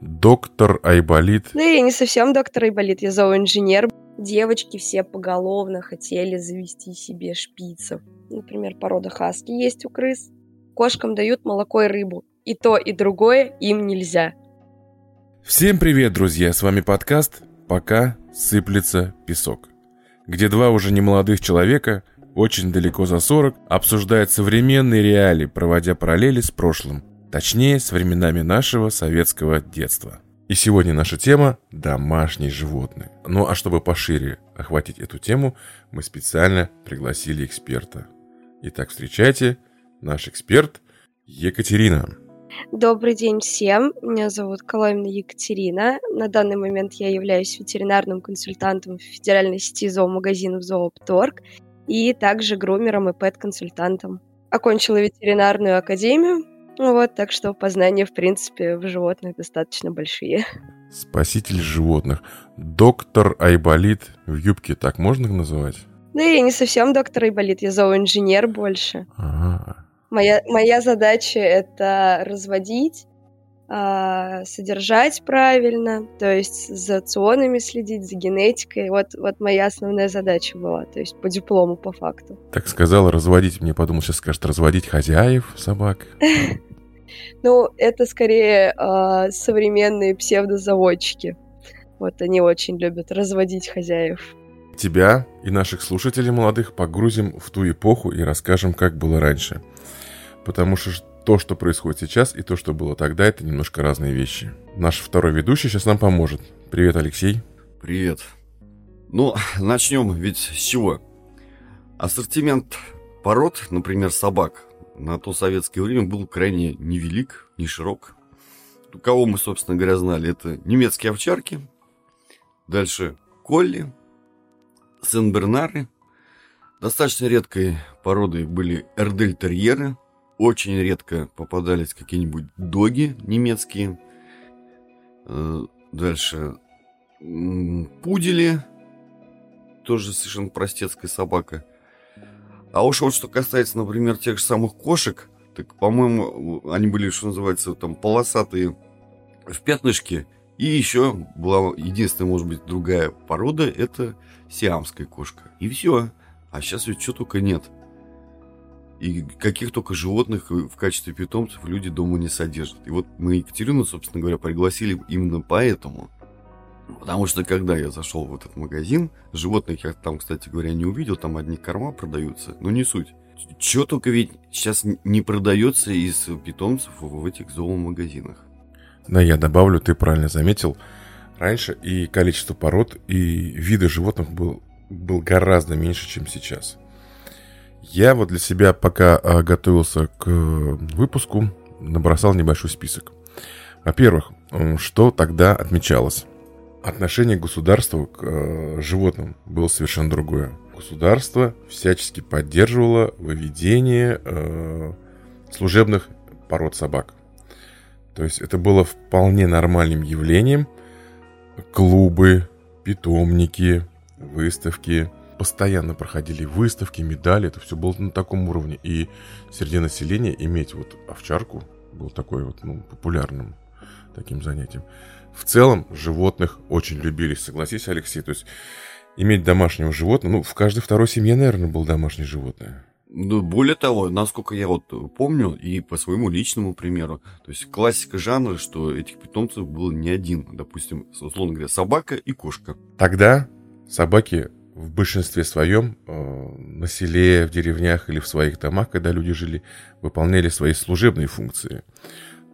доктор Айболит. Да я не совсем доктор Айболит, я зооинженер. Девочки все поголовно хотели завести себе шпицев. Например, порода хаски есть у крыс. Кошкам дают молоко и рыбу. И то, и другое им нельзя. Всем привет, друзья! С вами подкаст «Пока сыплется песок», где два уже немолодых человека, очень далеко за 40, обсуждают современные реалии, проводя параллели с прошлым. Точнее, с временами нашего советского детства. И сегодня наша тема – домашние животные. Ну а чтобы пошире охватить эту тему, мы специально пригласили эксперта. Итак, встречайте, наш эксперт Екатерина. Добрый день всем. Меня зовут Коломина Екатерина. На данный момент я являюсь ветеринарным консультантом в федеральной сети зоомагазинов «Зоопторг» и также грумером и пэт-консультантом. Окончила ветеринарную академию, вот, так что познания, в принципе, в животных достаточно большие. Спаситель животных. Доктор Айболит в юбке, так можно называть? Да я не совсем доктор Айболит, я зооинженер больше. Ага. Моя, моя задача — это разводить, э, содержать правильно, то есть за ционами следить, за генетикой. Вот, вот моя основная задача была, то есть по диплому, по факту. Так сказала разводить, мне подумал, сейчас скажет разводить хозяев собак. Ну, это скорее э, современные псевдозаводчики. Вот они очень любят разводить хозяев. Тебя и наших слушателей молодых погрузим в ту эпоху и расскажем, как было раньше. Потому что то, что происходит сейчас, и то, что было тогда, это немножко разные вещи. Наш второй ведущий сейчас нам поможет. Привет, Алексей. Привет. Ну, начнем ведь с чего? Ассортимент пород, например, собак, на то советское время был крайне невелик, не широк. Кого мы, собственно говоря, знали, это немецкие овчарки, дальше колли, сен-бернары. Достаточно редкой породой были эрдельтерьеры, очень редко попадались какие-нибудь доги немецкие. Э, дальше пудели, тоже совершенно простецкая собака. А уж вот что касается, например, тех же самых кошек, так, по-моему, они были, что называется, там, полосатые в пятнышке. И еще была единственная, может быть, другая порода, это сиамская кошка. И все. А сейчас ведь что только нет. И каких только животных в качестве питомцев люди дома не содержат. И вот мы Екатерину, собственно говоря, пригласили именно поэтому – Потому что когда я зашел в этот магазин, животных я там, кстати говоря, не увидел, там одни корма продаются, но не суть. Чего только ведь сейчас не продается из питомцев в этих зоомагазинах. Да, я добавлю, ты правильно заметил. Раньше и количество пород, и виды животных был, был гораздо меньше, чем сейчас. Я вот для себя, пока а, готовился к выпуску, набросал небольшой список. Во-первых, что тогда отмечалось? отношение государства к э, животным было совершенно другое. Государство всячески поддерживало выведение э, служебных пород собак. То есть это было вполне нормальным явлением. Клубы, питомники, выставки. Постоянно проходили выставки, медали. Это все было на таком уровне. И среди населения иметь вот овчарку было такой вот ну, популярным таким занятием в целом животных очень любили, согласись, Алексей? То есть иметь домашнего животного, ну, в каждой второй семье, наверное, был домашнее животное. Ну, более того, насколько я вот помню, и по своему личному примеру, то есть классика жанра, что этих питомцев было не один, допустим, условно говоря, собака и кошка. Тогда собаки в большинстве своем э, на селе, в деревнях или в своих домах, когда люди жили, выполняли свои служебные функции.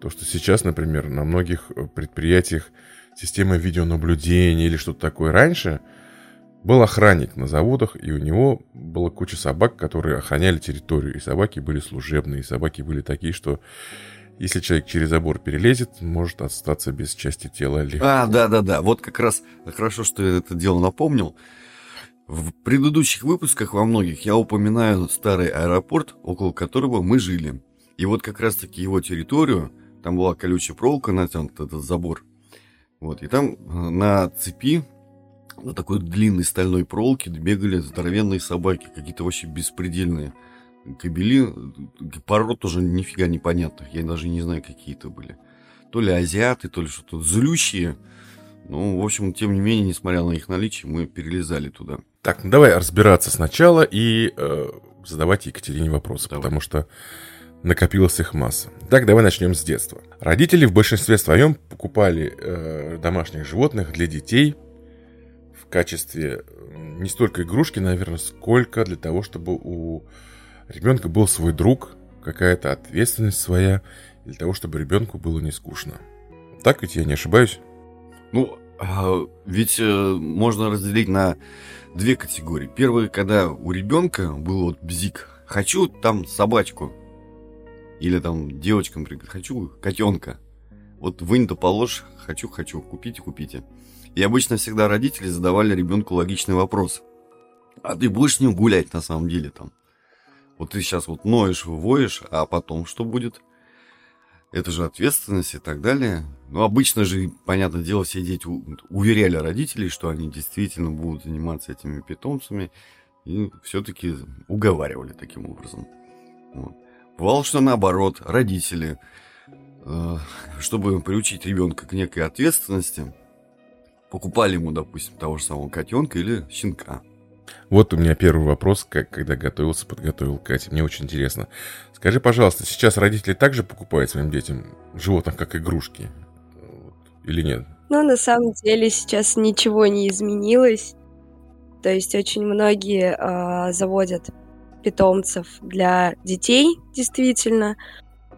То, что сейчас, например, на многих э, предприятиях система видеонаблюдения или что-то такое раньше, был охранник на заводах, и у него была куча собак, которые охраняли территорию. И собаки были служебные, и собаки были такие, что если человек через забор перелезет, может остаться без части тела. Или... А, да-да-да, вот как раз хорошо, что я это дело напомнил. В предыдущих выпусках во многих я упоминаю старый аэропорт, около которого мы жили. И вот как раз-таки его территорию там была колючая проволока натянута, этот забор. Вот, и там э, на цепи, на такой длинной стальной проволоке бегали здоровенные собаки, какие-то вообще беспредельные. кобели, пород тоже нифига непонятных, я даже не знаю, какие это были. То ли азиаты, то ли что-то злющие. Ну, в общем, тем не менее, несмотря на их наличие, мы перелезали туда. Так, ну давай разбираться сначала и э, задавать Екатерине вопросы, давай. потому что накопилась их масса. Так, давай начнем с детства. Родители в большинстве своем покупали э, домашних животных для детей в качестве не столько игрушки, наверное, сколько для того, чтобы у ребенка был свой друг, какая-то ответственность своя, для того, чтобы ребенку было не скучно. Так ведь я не ошибаюсь? Ну, а, ведь э, можно разделить на две категории. Первая, когда у ребенка был вот бзик. Хочу там собачку. Или там девочкам например, хочу котенка. Вот вынь да положь, хочу, хочу, купите, купите. И обычно всегда родители задавали ребенку логичный вопрос. А ты будешь с ним гулять на самом деле там? Вот ты сейчас вот ноешь, воешь, а потом что будет? Это же ответственность и так далее. Ну, обычно же, понятное дело, все дети уверяли родителей, что они действительно будут заниматься этими питомцами. И все-таки уговаривали таким образом. Вот. Бывало, что наоборот, родители, э, чтобы приучить ребенка к некой ответственности, покупали ему, допустим, того же самого котенка или щенка. Вот у меня первый вопрос, как, когда готовился, подготовил Катя. Мне очень интересно. Скажи, пожалуйста, сейчас родители также покупают своим детям животных, как игрушки? Или нет? Ну, на самом деле сейчас ничего не изменилось. То есть очень многие э, заводят питомцев для детей, действительно.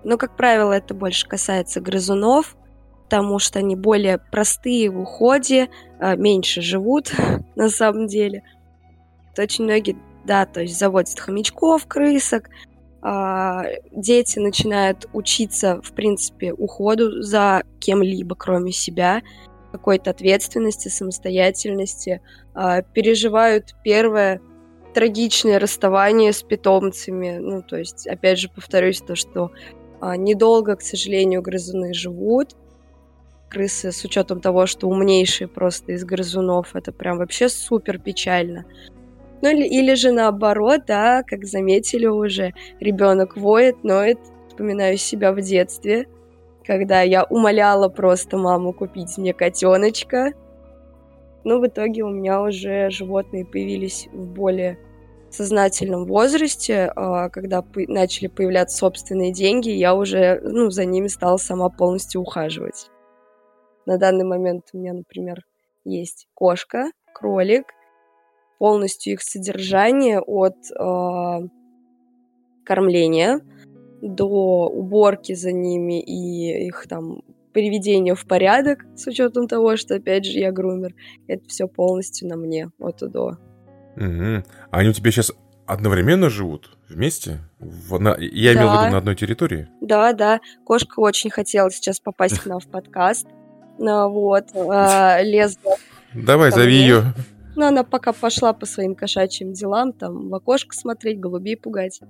Но, как правило, это больше касается грызунов, потому что они более простые в уходе, э, меньше живут на самом деле что очень многие, да, то есть заводят хомячков, крысок, а, дети начинают учиться, в принципе, уходу за кем-либо, кроме себя, какой-то ответственности, самостоятельности, а, переживают первое трагичное расставание с питомцами. Ну, то есть, опять же, повторюсь, то, что а, недолго, к сожалению, грызуны живут. Крысы, с учетом того, что умнейшие просто из грызунов, это прям вообще супер печально. Ну или, или же наоборот, да, как заметили уже, ребенок воет, ноет. Вспоминаю себя в детстве, когда я умоляла просто маму купить мне котеночка. Но в итоге у меня уже животные появились в более сознательном возрасте, а, когда начали появляться собственные деньги, я уже ну, за ними стала сама полностью ухаживать. На данный момент у меня, например, есть кошка, кролик, полностью их содержание от э, кормления до уборки за ними и их там приведения в порядок, с учетом того, что, опять же, я грумер. Это все полностью на мне, от и до. Угу. А они у тебя сейчас одновременно живут вместе? В, на, я да. имел в виду на одной территории? Да, да. Кошка очень хотела сейчас попасть к нам в подкаст. Ну, вот, э, лезла. Давай, зови ее. Но она пока пошла по своим кошачьим делам, там в окошко смотреть, голубей пугать.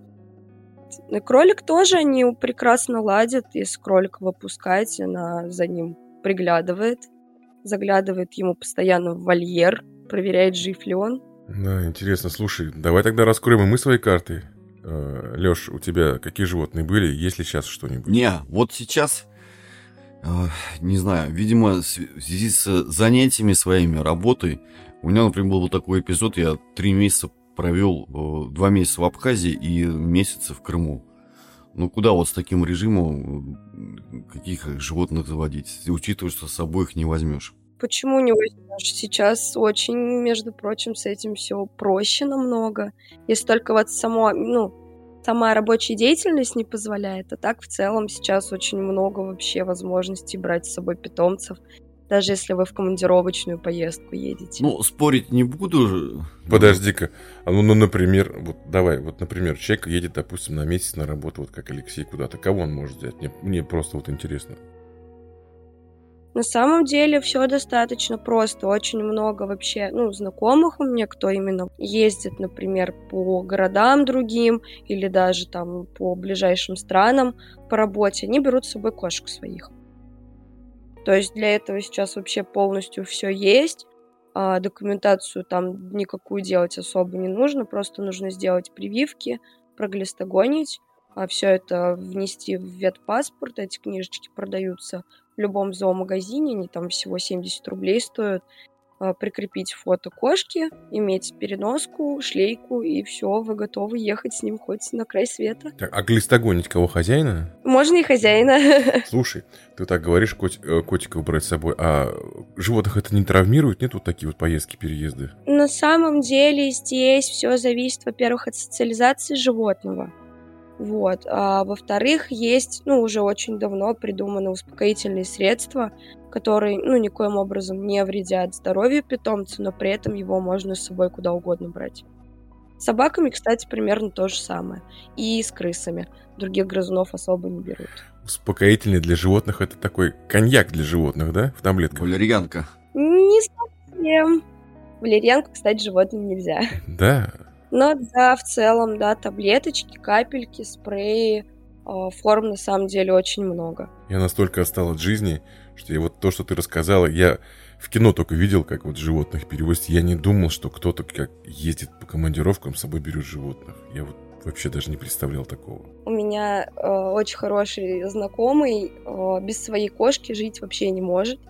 И кролик тоже они прекрасно ладят. Если кролика выпускать, она за ним приглядывает, заглядывает ему постоянно в вольер, проверяет, жив ли он. Да, интересно. Слушай, давай тогда раскроем и мы свои карты. Э, Леш, у тебя какие животные были? Есть ли сейчас что-нибудь? Не, вот сейчас, э, не знаю, видимо, в связи с занятиями своими, работой, у меня, например, был такой эпизод, я три месяца провел, э, два месяца в Абхазии и месяцы в Крыму. Ну, куда вот с таким режимом каких животных заводить, учитывая, что с собой их не возьмешь? Почему не возьмешь? Сейчас очень, между прочим, с этим все проще намного. Если только вот само, ну, сама рабочая деятельность не позволяет, а так в целом сейчас очень много вообще возможностей брать с собой питомцев даже если вы в командировочную поездку едете. Ну, спорить не буду. Подожди-ка. А ну, ну, например, вот давай, вот, например, человек едет, допустим, на месяц на работу, вот как Алексей куда-то. Кого он может взять? Мне, мне просто вот интересно. На самом деле все достаточно просто. Очень много вообще, ну, знакомых у меня, кто именно ездит, например, по городам другим или даже там по ближайшим странам по работе. Они берут с собой кошек своих. То есть для этого сейчас вообще полностью все есть. А документацию там никакую делать особо не нужно, просто нужно сделать прививки, проглистогонить, а все это внести в ветпаспорт. Эти книжечки продаются в любом зоомагазине, они там всего 70 рублей стоят. А, прикрепить фото кошки, иметь переноску, шлейку, и все, вы готовы ехать с ним хоть на край света. Так, а глистогонить кого, хозяина? Можно и хозяина. Слушай, ты так говоришь, кот, э, котиков брать с собой, а животных это не травмирует? Нет вот такие вот поездки, переезды? На самом деле здесь все зависит, во-первых, от социализации животного. Вот. А во-вторых, есть, ну, уже очень давно придуманы успокоительные средства, которые, ну, никоим образом не вредят здоровью питомца, но при этом его можно с собой куда угодно брать. С собаками, кстати, примерно то же самое. И с крысами. Других грызунов особо не берут. Успокоительный для животных это такой коньяк для животных, да? В таблетках. Валерьянка. Не совсем. Валерьянку, кстати, животным нельзя. Да. Но да, в целом, да, таблеточки, капельки, спреи, а, форм на самом деле очень много. Я настолько отстал от жизни, что я вот то, что ты рассказала, я в кино только видел, как вот животных перевозят. Я не думал, что кто-то как ездит по командировкам, с собой берет животных. Я вот вообще даже не представлял такого. У меня э, очень хороший знакомый э, без своей кошки жить вообще не может.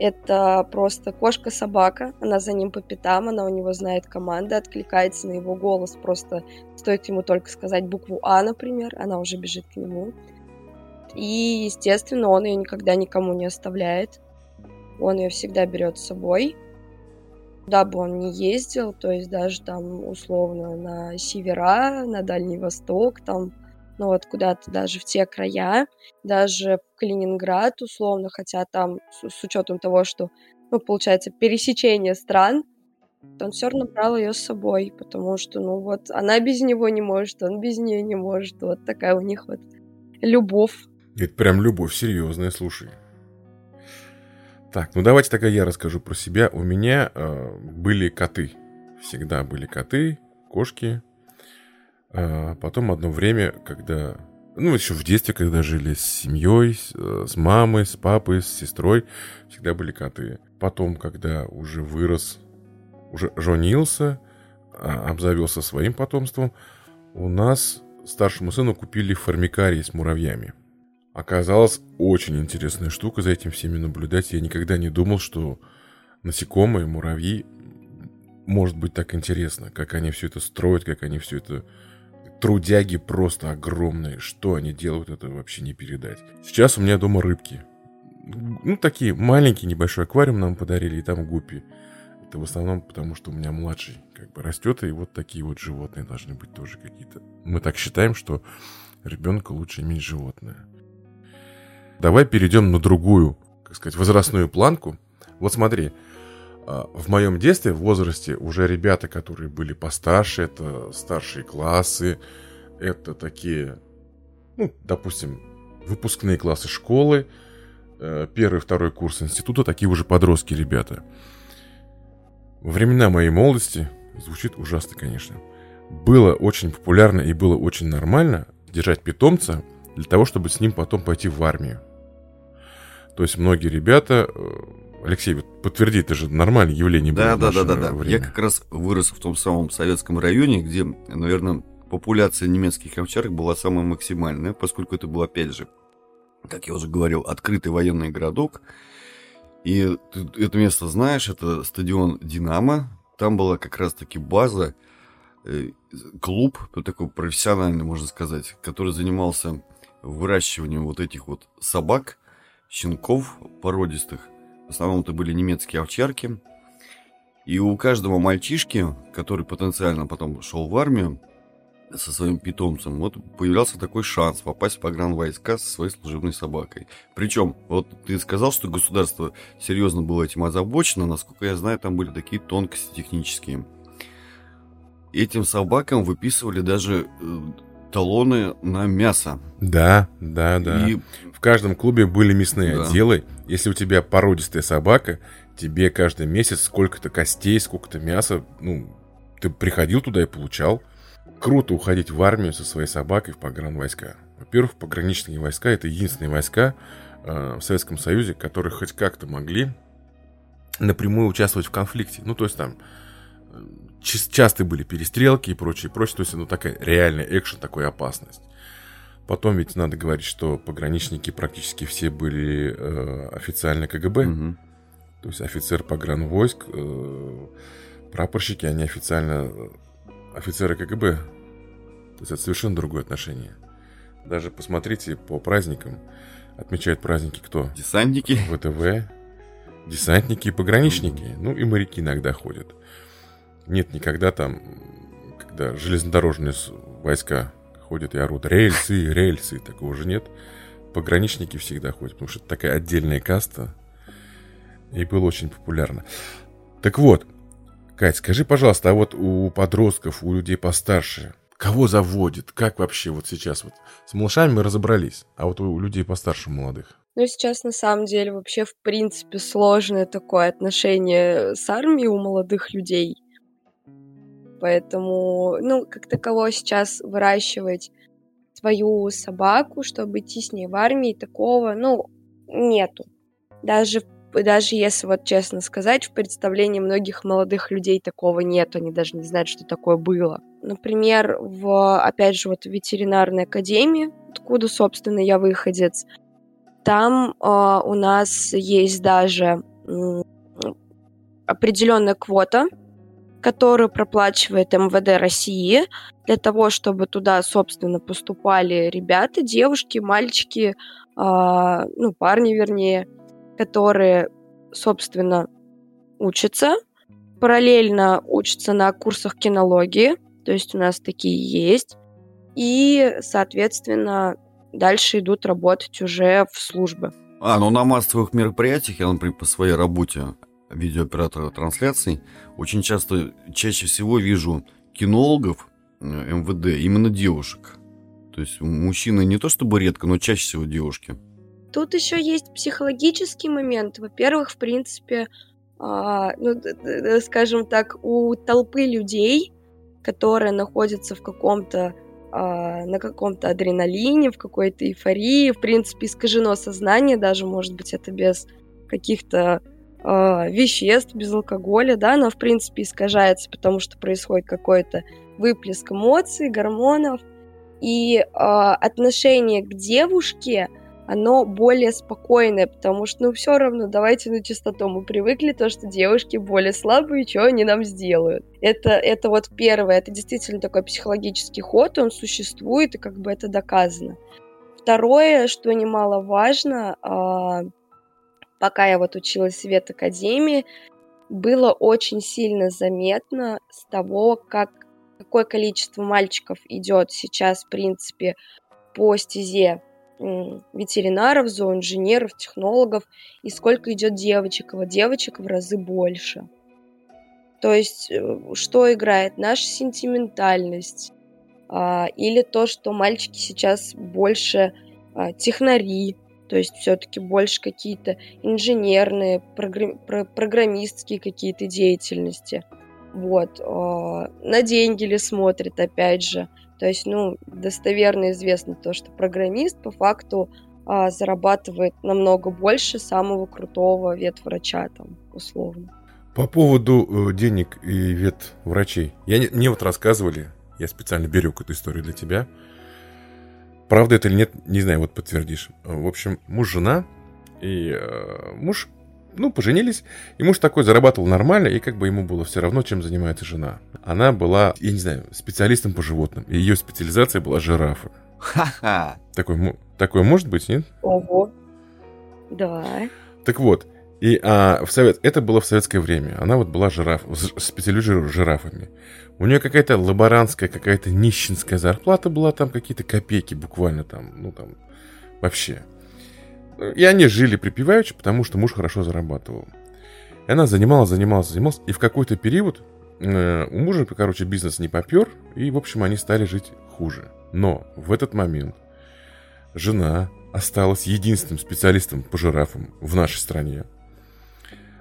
Это просто кошка-собака, она за ним по пятам, она у него знает команды, откликается на его голос, просто стоит ему только сказать букву А, например, она уже бежит к нему. И, естественно, он ее никогда никому не оставляет. Он ее всегда берет с собой. Куда бы он ни ездил, то есть даже там условно на севера, на Дальний Восток, там ну вот куда-то даже в те края, даже в Калининград условно, хотя там с, с учетом того, что, ну, получается, пересечение стран, он все равно брал ее с собой, потому что, ну вот, она без него не может, он без нее не может, вот такая у них вот любовь. Это прям любовь серьезная, слушай. Так, ну давайте тогда я расскажу про себя. У меня э, были коты. Всегда были коты, кошки, а потом одно время, когда... Ну, еще в детстве, когда жили с семьей, с, э, с мамой, с папой, с сестрой, всегда были коты. Потом, когда уже вырос, уже женился, а, обзавелся своим потомством, у нас старшему сыну купили формикарий с муравьями. Оказалось, очень интересная штука за этим всеми наблюдать. Я никогда не думал, что насекомые, муравьи, может быть так интересно, как они все это строят, как они все это трудяги просто огромные. Что они делают, это вообще не передать. Сейчас у меня дома рыбки. Ну, такие маленькие, небольшой аквариум нам подарили, и там гуппи. Это в основном потому, что у меня младший как бы растет, и вот такие вот животные должны быть тоже какие-то. Мы так считаем, что ребенка лучше иметь животное. Давай перейдем на другую, как сказать, возрастную планку. Вот смотри, в моем детстве, в возрасте, уже ребята, которые были постарше, это старшие классы, это такие, ну, допустим, выпускные классы школы, э, первый, второй курс института, такие уже подростки ребята. Во времена моей молодости, звучит ужасно, конечно, было очень популярно и было очень нормально держать питомца для того, чтобы с ним потом пойти в армию. То есть многие ребята э, Алексей, вот подтверди, это же нормальное явление да, было да, да, да, да. Я как раз вырос в том самом советском районе, где, наверное, популяция немецких овчарок была самая максимальная, поскольку это был, опять же, как я уже говорил, открытый военный городок. И ты это место знаешь, это стадион «Динамо». Там была как раз-таки база, э, клуб, такой профессиональный, можно сказать, который занимался выращиванием вот этих вот собак, щенков породистых – в основном это были немецкие овчарки. И у каждого мальчишки, который потенциально потом шел в армию со своим питомцем, вот появлялся такой шанс попасть в погранвойска со своей служебной собакой. Причем, вот ты сказал, что государство серьезно было этим озабочено, насколько я знаю, там были такие тонкости технические. Этим собакам выписывали даже э, талоны на мясо. Да, да, да. И... В каждом клубе были мясные да. отделы. Если у тебя породистая собака, тебе каждый месяц сколько-то костей, сколько-то мяса, ну, ты приходил туда и получал. Круто уходить в армию со своей собакой в погранвойска. Во-первых, пограничные войска – это единственные войска э, в Советском Союзе, которые хоть как-то могли напрямую участвовать в конфликте. Ну, то есть там часто были перестрелки и прочее, прочее. То есть, ну, такая реальная экшен, такая опасность. Потом ведь надо говорить, что пограничники практически все были э, официально КГБ. Угу. То есть офицер погранвойск, э, прапорщики, они официально э, офицеры КГБ. То есть это совершенно другое отношение. Даже посмотрите по праздникам. Отмечают праздники кто? Десантники. ВТВ. Десантники и пограничники. Ну и моряки иногда ходят. Нет никогда там, когда железнодорожные войска ходят и орут рельсы, рельсы, такого же нет. Пограничники всегда ходят, потому что это такая отдельная каста. И было очень популярно. Так вот, Кать, скажи, пожалуйста, а вот у подростков, у людей постарше, кого заводит? Как вообще вот сейчас вот? С малышами мы разобрались, а вот у людей постарше молодых? Ну, сейчас на самом деле вообще в принципе сложное такое отношение с армией у молодых людей. Поэтому, ну, как таково сейчас выращивать свою собаку, чтобы идти с ней в армии, такого, ну, нету. Даже, даже если вот честно сказать, в представлении многих молодых людей такого нету, они даже не знают, что такое было. Например, в, опять же, вот в ветеринарной академии, откуда, собственно, я выходец, там э, у нас есть даже определенная квота которую проплачивает МВД России для того, чтобы туда, собственно, поступали ребята, девушки, мальчики, э, ну, парни, вернее, которые, собственно, учатся, параллельно учатся на курсах кинологии, то есть у нас такие есть, и, соответственно, дальше идут работать уже в службы. А, ну на массовых мероприятиях, я, например, по своей работе видеооператора трансляций, очень часто, чаще всего вижу кинологов э, МВД, именно девушек. То есть мужчины не то чтобы редко, но чаще всего девушки. Тут еще есть психологический момент. Во-первых, в принципе, э, ну, скажем так, у толпы людей, которые находятся в каком-то э, на каком-то адреналине, в какой-то эйфории, в принципе, искажено сознание, даже, может быть, это без каких-то э, веществ, без алкоголя, да, она, в принципе, искажается, потому что происходит какой-то выплеск эмоций, гормонов, и э, отношение к девушке, оно более спокойное, потому что, ну, все равно, давайте на чистоту, мы привыкли то, что девушки более слабые, что они нам сделают. Это, это вот первое, это действительно такой психологический ход, он существует, и как бы это доказано. Второе, что немаловажно, э, пока я вот училась в ветакадемии, было очень сильно заметно с того, как какое количество мальчиков идет сейчас, в принципе, по стезе ветеринаров, зооинженеров, технологов, и сколько идет девочек. Вот девочек в разы больше. То есть, э, что играет? Наша сентиментальность. А, или то, что мальчики сейчас больше а, технари, то есть все-таки больше какие-то инженерные, программистские какие-то деятельности. Вот. А, на деньги ли смотрит, опять же. То есть, ну, достоверно известно то, что программист по факту а, зарабатывает намного больше самого крутого ветврача, там, условно. По поводу э, денег и ветврачей. Я, мне вот рассказывали, я специально берег эту историю для тебя, Правда это или нет, не знаю, вот подтвердишь. В общем, муж-жена, и э, муж, ну, поженились, и муж такой зарабатывал нормально, и как бы ему было все равно, чем занимается жена. Она была, я не знаю, специалистом по животным, и ее специализация была жирафы. Ха-ха. Такой, такое может быть, нет? Ого. Да. Так вот, и а, в совет, это было в советское время. Она вот была жираф, специализирует жирафами. У нее какая-то лаборантская, какая-то нищенская зарплата была, там какие-то копейки буквально там, ну там, вообще. И они жили припеваючи, потому что муж хорошо зарабатывал. И она занималась, занималась, занималась, и в какой-то период э, у мужа, короче, бизнес не попер, и, в общем, они стали жить хуже. Но в этот момент жена осталась единственным специалистом по жирафам в нашей стране.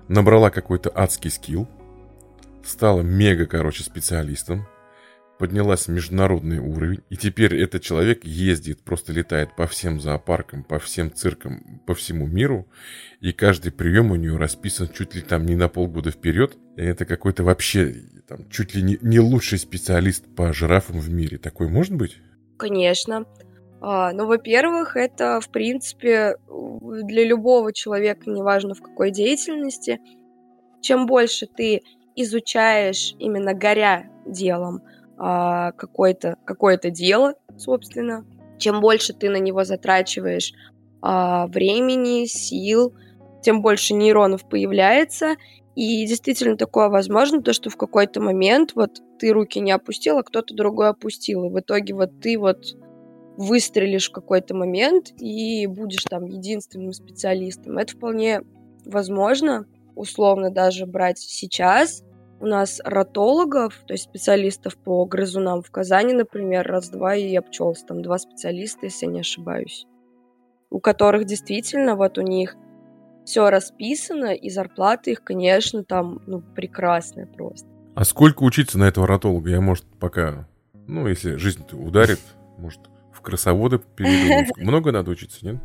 Набрала какой-то адский скилл, стала мега, короче, специалистом, поднялась в международный уровень, и теперь этот человек ездит, просто летает по всем зоопаркам, по всем циркам, по всему миру, и каждый прием у нее расписан чуть ли там не на полгода вперед. И это какой-то вообще там, чуть ли не, не лучший специалист по жирафам в мире. Такой может быть? Конечно. А, ну, во-первых, это, в принципе, для любого человека, неважно в какой деятельности, чем больше ты изучаешь, именно горя делом, а, какое-то какое дело, собственно, чем больше ты на него затрачиваешь а, времени, сил, тем больше нейронов появляется. И действительно такое возможно, то, что в какой-то момент вот ты руки не опустил, а кто-то другой опустил. И в итоге вот ты вот выстрелишь в какой-то момент и будешь там единственным специалистом. Это вполне возможно, условно даже брать сейчас. У нас ротологов, то есть специалистов по грызунам в Казани, например, раз-два и обчелся. Там два специалиста, если я не ошибаюсь. У которых действительно вот у них все расписано, и зарплаты их, конечно, там, ну, прекрасная просто. А сколько учиться на этого ротолога? Я, может, пока, ну, если жизнь ударит, может, в красоводы перейду. Много надо учиться, нет?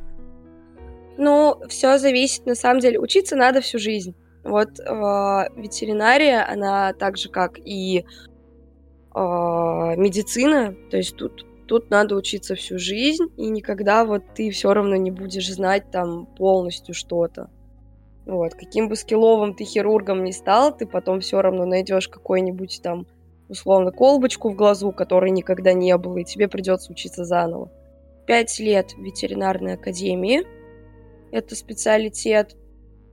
Ну, все зависит, на самом деле. Учиться надо всю жизнь. Вот э, ветеринария, она так же, как и э, медицина, то есть тут, тут надо учиться всю жизнь, и никогда вот ты все равно не будешь знать там полностью что-то. Вот, каким бы скилловым ты хирургом ни стал, ты потом все равно найдешь какой-нибудь там условно, колбочку в глазу, которой никогда не было, и тебе придется учиться заново. Пять лет в ветеринарной академии. Это специалитет.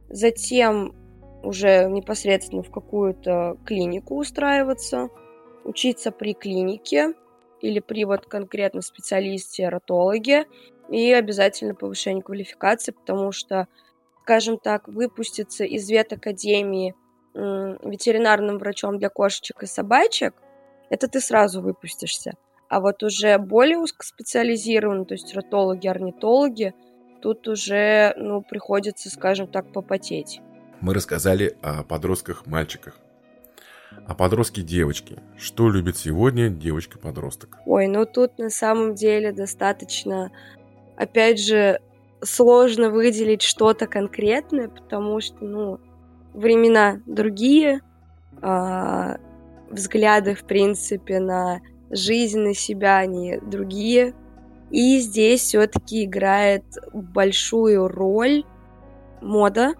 Затем уже непосредственно в какую-то клинику устраиваться, учиться при клинике или при вот конкретно специалисте-ротологе и обязательно повышение квалификации, потому что, скажем так, выпуститься из ветакадемии ветеринарным врачом для кошечек и собачек, это ты сразу выпустишься. А вот уже более узкоспециализированно, то есть ротологи, орнитологи, тут уже, ну, приходится, скажем так, попотеть. Мы рассказали о подростках-мальчиках. А подростки девочки. Что любит сегодня девочка-подросток? Ой, ну тут на самом деле достаточно, опять же, сложно выделить что-то конкретное, потому что, ну, времена другие, э, взгляды, в принципе, на жизнь, на себя, они другие. И здесь все-таки играет большую роль мода,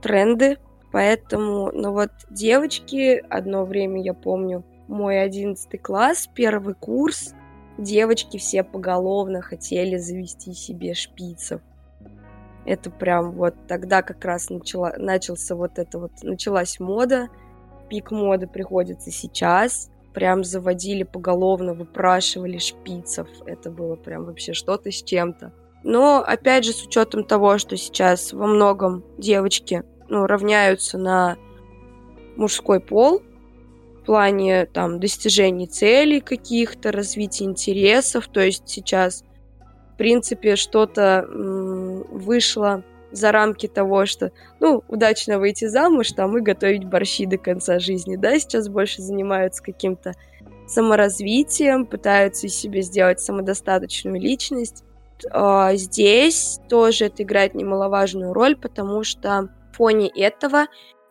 тренды. Поэтому, ну вот девочки, одно время я помню, мой одиннадцатый класс, первый курс, девочки все поголовно хотели завести себе шпицев. Это прям вот тогда как раз начала, начался вот это вот, началась мода. Пик моды приходится сейчас. Прям заводили поголовно, выпрашивали шпицев. Это было прям вообще что-то с чем-то. Но, опять же, с учетом того, что сейчас во многом девочки ну, равняются на мужской пол, в плане там достижений целей каких-то, развития интересов. То есть сейчас принципе, что-то вышло за рамки того, что, ну, удачно выйти замуж, там, и готовить борщи до конца жизни, да, сейчас больше занимаются каким-то саморазвитием, пытаются из себя сделать самодостаточную личность. А здесь тоже это играет немаловажную роль, потому что в фоне этого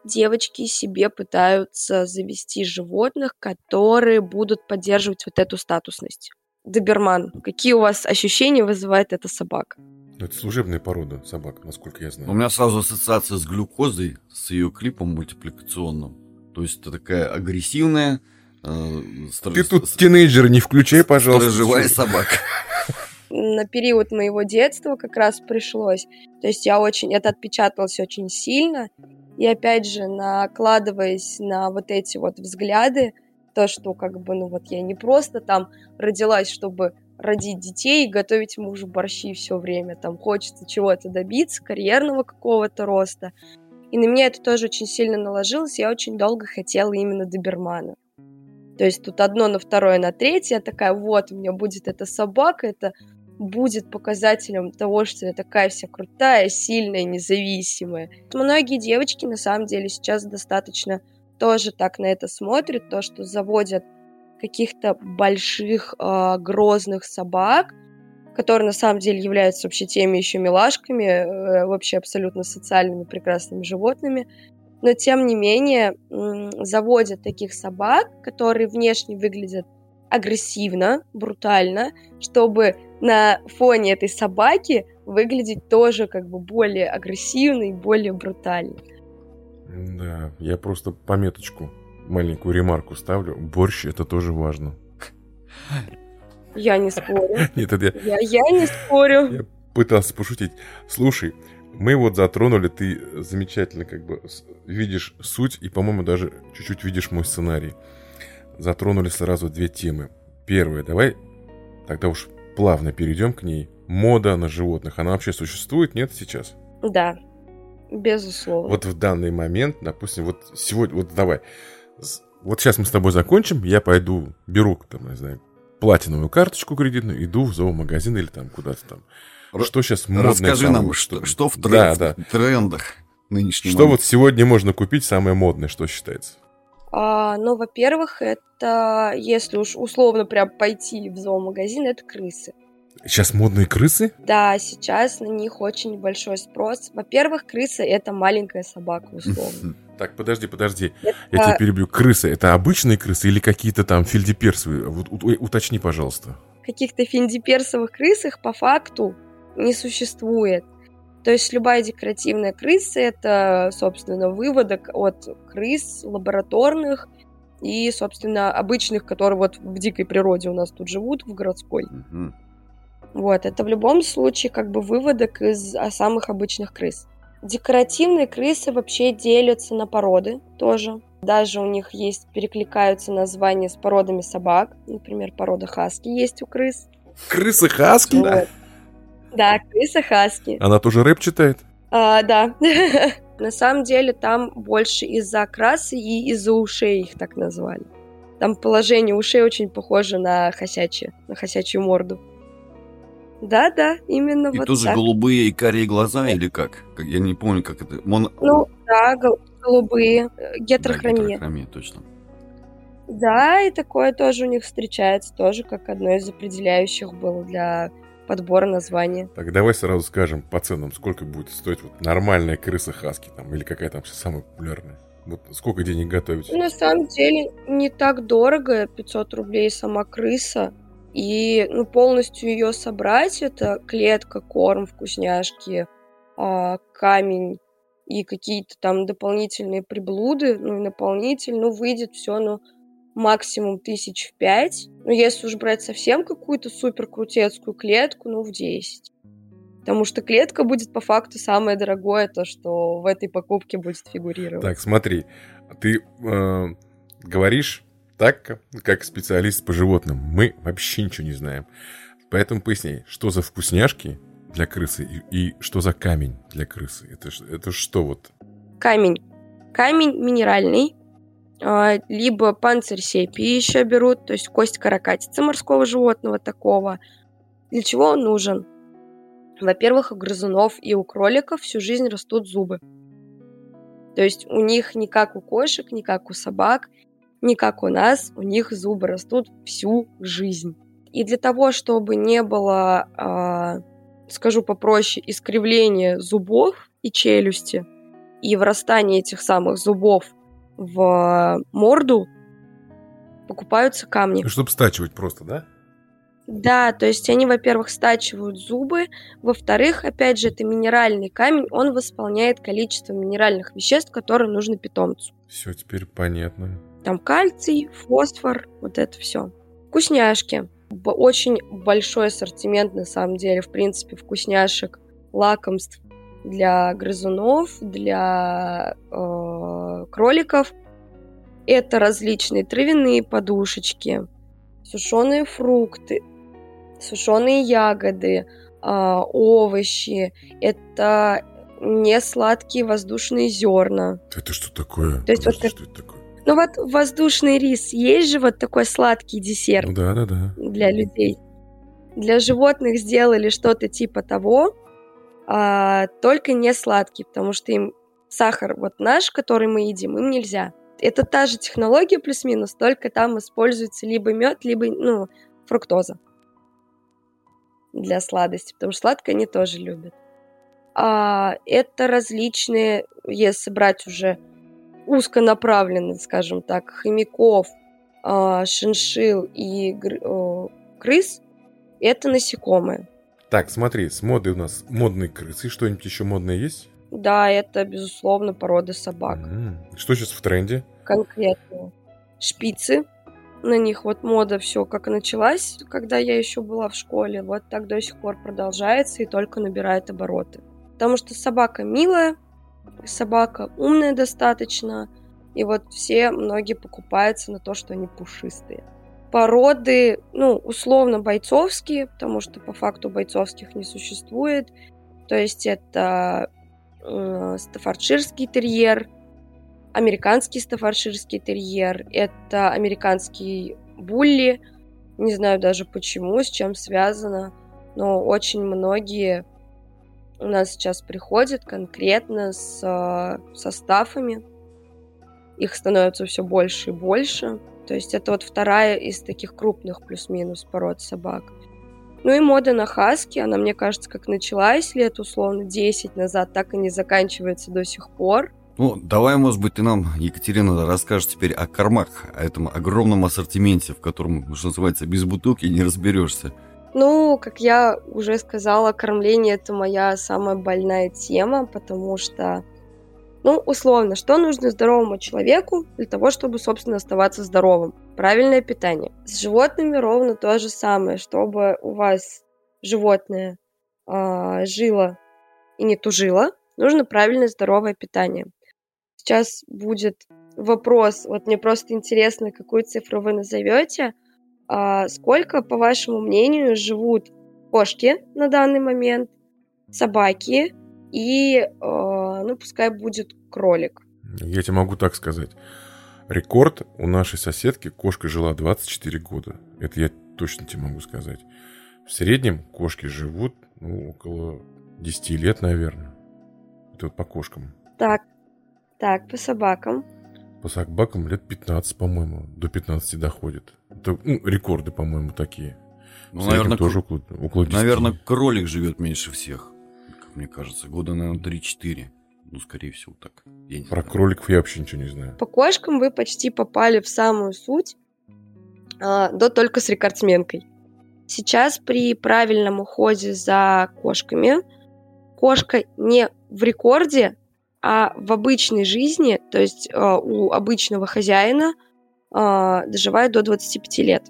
девочки себе пытаются завести животных, которые будут поддерживать вот эту статусность. Доберман. Какие у вас ощущения вызывает эта собака? Ну, это служебная порода собак, насколько я знаю. У меня сразу ассоциация с глюкозой, с ее клипом мультипликационным. То есть это такая агрессивная... Э, стар... Ты тут тинейджер не включай, пожалуйста. Живая собака. На период моего детства как раз пришлось. То есть я очень... Это отпечаталось очень сильно. И опять же, накладываясь на вот эти вот взгляды, то, что как бы, ну вот я не просто там родилась, чтобы родить детей и готовить мужу борщи все время, там хочется чего-то добиться, карьерного какого-то роста. И на меня это тоже очень сильно наложилось, я очень долго хотела именно добермана. То есть тут одно на второе, на третье, я такая, вот, у меня будет эта собака, это будет показателем того, что я такая вся крутая, сильная, независимая. Многие девочки на самом деле сейчас достаточно тоже так на это смотрят, то, что заводят каких-то больших э, грозных собак, которые на самом деле являются вообще теми еще милашками, э, вообще абсолютно социальными прекрасными животными, но тем не менее заводят таких собак, которые внешне выглядят агрессивно, брутально, чтобы на фоне этой собаки выглядеть тоже как бы более агрессивно и более брутально. Да, я просто пометочку, маленькую ремарку ставлю. Борщ это тоже важно. Я не спорю. Нет, это я... Я, я не спорю. Я пытался пошутить. Слушай, мы вот затронули, ты замечательно как бы видишь суть и, по-моему, даже чуть-чуть видишь мой сценарий. Затронули сразу две темы. Первая, давай тогда уж плавно перейдем к ней. Мода на животных, она вообще существует, нет, сейчас? Да, безусловно. Вот в данный момент, допустим, вот сегодня, вот давай, вот сейчас мы с тобой закончим, я пойду, беру, там, не знаю, платиновую карточку кредитную, иду в зоомагазин или там куда-то там. Что сейчас модное? Расскажи самое, нам, что, что в, тренд, да, да. трендах нынешнего. Что момент. вот сегодня можно купить самое модное, что считается? А, ну, во-первых, это, если уж условно прям пойти в зоомагазин, это крысы. Сейчас модные крысы? Да, сейчас на них очень большой спрос. Во-первых, крысы это маленькая собака, условно. Так, подожди, подожди. Это... Я тебя перебью. Крысы это обычные крысы или какие-то там фельдеперсовые? Вот уточни, пожалуйста. Каких-то финдиперсовых крысах по факту не существует. То есть любая декоративная крыса – это, собственно, выводок от крыс лабораторных и, собственно, обычных, которые вот в дикой природе у нас тут живут, в городской. Угу. Вот, это в любом случае как бы выводок из а, самых обычных крыс. Декоративные крысы вообще делятся на породы тоже. Даже у них есть, перекликаются названия с породами собак. Например, порода хаски есть у крыс. Крысы хаски? Вот. Да, крыса хаски. Она тоже рэп читает? А, да. На самом деле там больше из-за окраса и из-за ушей их так назвали. Там положение ушей очень похоже на хосячье, на хосячью морду. Да-да, именно и вот тоже так. голубые и карие глаза или как? Я не помню, как это. Мон... Ну, да, гол- голубые. Гетерохромия. Да, гетерохромия, точно. Да, и такое тоже у них встречается, тоже как одно из определяющих было для подбора названия. Так давай сразу скажем по ценам, сколько будет стоить вот нормальная крыса хаски там, или какая там самая популярная? Вот сколько денег готовить? На самом деле не так дорого, 500 рублей сама крыса. И ну, полностью ее собрать, это клетка, корм, вкусняшки, э, камень и какие-то там дополнительные приблуды, ну и наполнитель, ну выйдет все, ну максимум тысяч в пять. Но если уж брать совсем какую-то супер крутецкую клетку, ну в 10. Потому что клетка будет по факту самое дорогое, то, что в этой покупке будет фигурировать. Так, смотри, ты э, говоришь так, как специалист по животным. Мы вообще ничего не знаем. Поэтому поясни, что за вкусняшки для крысы и, и что за камень для крысы? Это, это что вот? Камень. Камень минеральный, а, либо панцирь сепии еще берут, то есть кость каракатицы морского животного такого. Для чего он нужен? Во-первых, у грызунов и у кроликов всю жизнь растут зубы. То есть у них не как у кошек, не как у собак, не как у нас, у них зубы растут всю жизнь. И для того, чтобы не было, э, скажу попроще, искривления зубов и челюсти, и врастания этих самых зубов в морду покупаются камни. Чтобы стачивать просто, да? Да, то есть они, во-первых, стачивают зубы, во-вторых, опять же, это минеральный камень, он восполняет количество минеральных веществ, которые нужны питомцу. Все теперь понятно. Там кальций, фосфор, вот это все. Вкусняшки. Очень большой ассортимент, на самом деле, в принципе, вкусняшек, лакомств для грызунов, для э, кроликов. Это различные травяные подушечки, сушеные фрукты, сушеные ягоды, э, овощи. Это не сладкие воздушные зерна. Это что такое? То есть Подожди, вот что это такое? Ну вот воздушный рис есть же вот такой сладкий десерт. Ну да, да, да. Для людей. Для животных сделали что-то типа того, а, только не сладкий, потому что им сахар вот наш, который мы едим, им нельзя. это та же технология плюс-минус, только там используется либо мед, либо ну, фруктоза для сладости, потому что сладкое они тоже любят. А, это различные, если брать уже узконаправленно, скажем так, хомяков, а, шиншил и крыс, это насекомые. Так, смотри, с модой у нас модные крысы. Что-нибудь еще модное есть? Да, это, безусловно, порода собак. Mm-hmm. Что сейчас в тренде? Конкретно. Шпицы. На них вот мода все как началась, когда я еще была в школе. Вот так до сих пор продолжается и только набирает обороты. Потому что собака милая, собака умная достаточно, и вот все, многие покупаются на то, что они пушистые. Породы, ну, условно бойцовские, потому что по факту бойцовских не существует. То есть это э, стаффордширский терьер, американский стаффордширский терьер, это американский булли. Не знаю даже почему, с чем связано, но очень многие у нас сейчас приходят конкретно с э, составами. Их становится все больше и больше. То есть это вот вторая из таких крупных плюс-минус пород собак. Ну и мода на хаски, она, мне кажется, как началась лет условно 10 назад, так и не заканчивается до сих пор. Ну, давай, может быть, ты нам, Екатерина, расскажешь теперь о кормах, о этом огромном ассортименте, в котором, что называется, без бутылки не разберешься. Ну, как я уже сказала, кормление это моя самая больная тема, потому что, ну, условно, что нужно здоровому человеку для того, чтобы, собственно, оставаться здоровым? Правильное питание. С животными ровно то же самое, чтобы у вас животное э, жило и не тужило, нужно правильное здоровое питание. Сейчас будет вопрос, вот мне просто интересно, какую цифру вы назовете – сколько, по вашему мнению, живут кошки на данный момент, собаки и, э, ну, пускай будет кролик? Я тебе могу так сказать. Рекорд у нашей соседки кошка жила 24 года. Это я точно тебе могу сказать. В среднем кошки живут ну, около 10 лет, наверное. Это вот по кошкам. Так, так, по собакам. По собакам лет 15, по-моему, до 15 доходит. Это ну, рекорды, по-моему, такие. Ну, наверное, тоже около, около 10. Наверное, кролик живет меньше всех, как мне кажется. Года, наверное, 3-4. Ну, скорее всего, так. Я Про знаю. кроликов я вообще ничего не знаю. По кошкам вы почти попали в самую суть, а, да только с рекордсменкой. Сейчас при правильном уходе за кошками кошка не в рекорде, а в обычной жизни, то есть э, у обычного хозяина – э, доживают до 25 лет.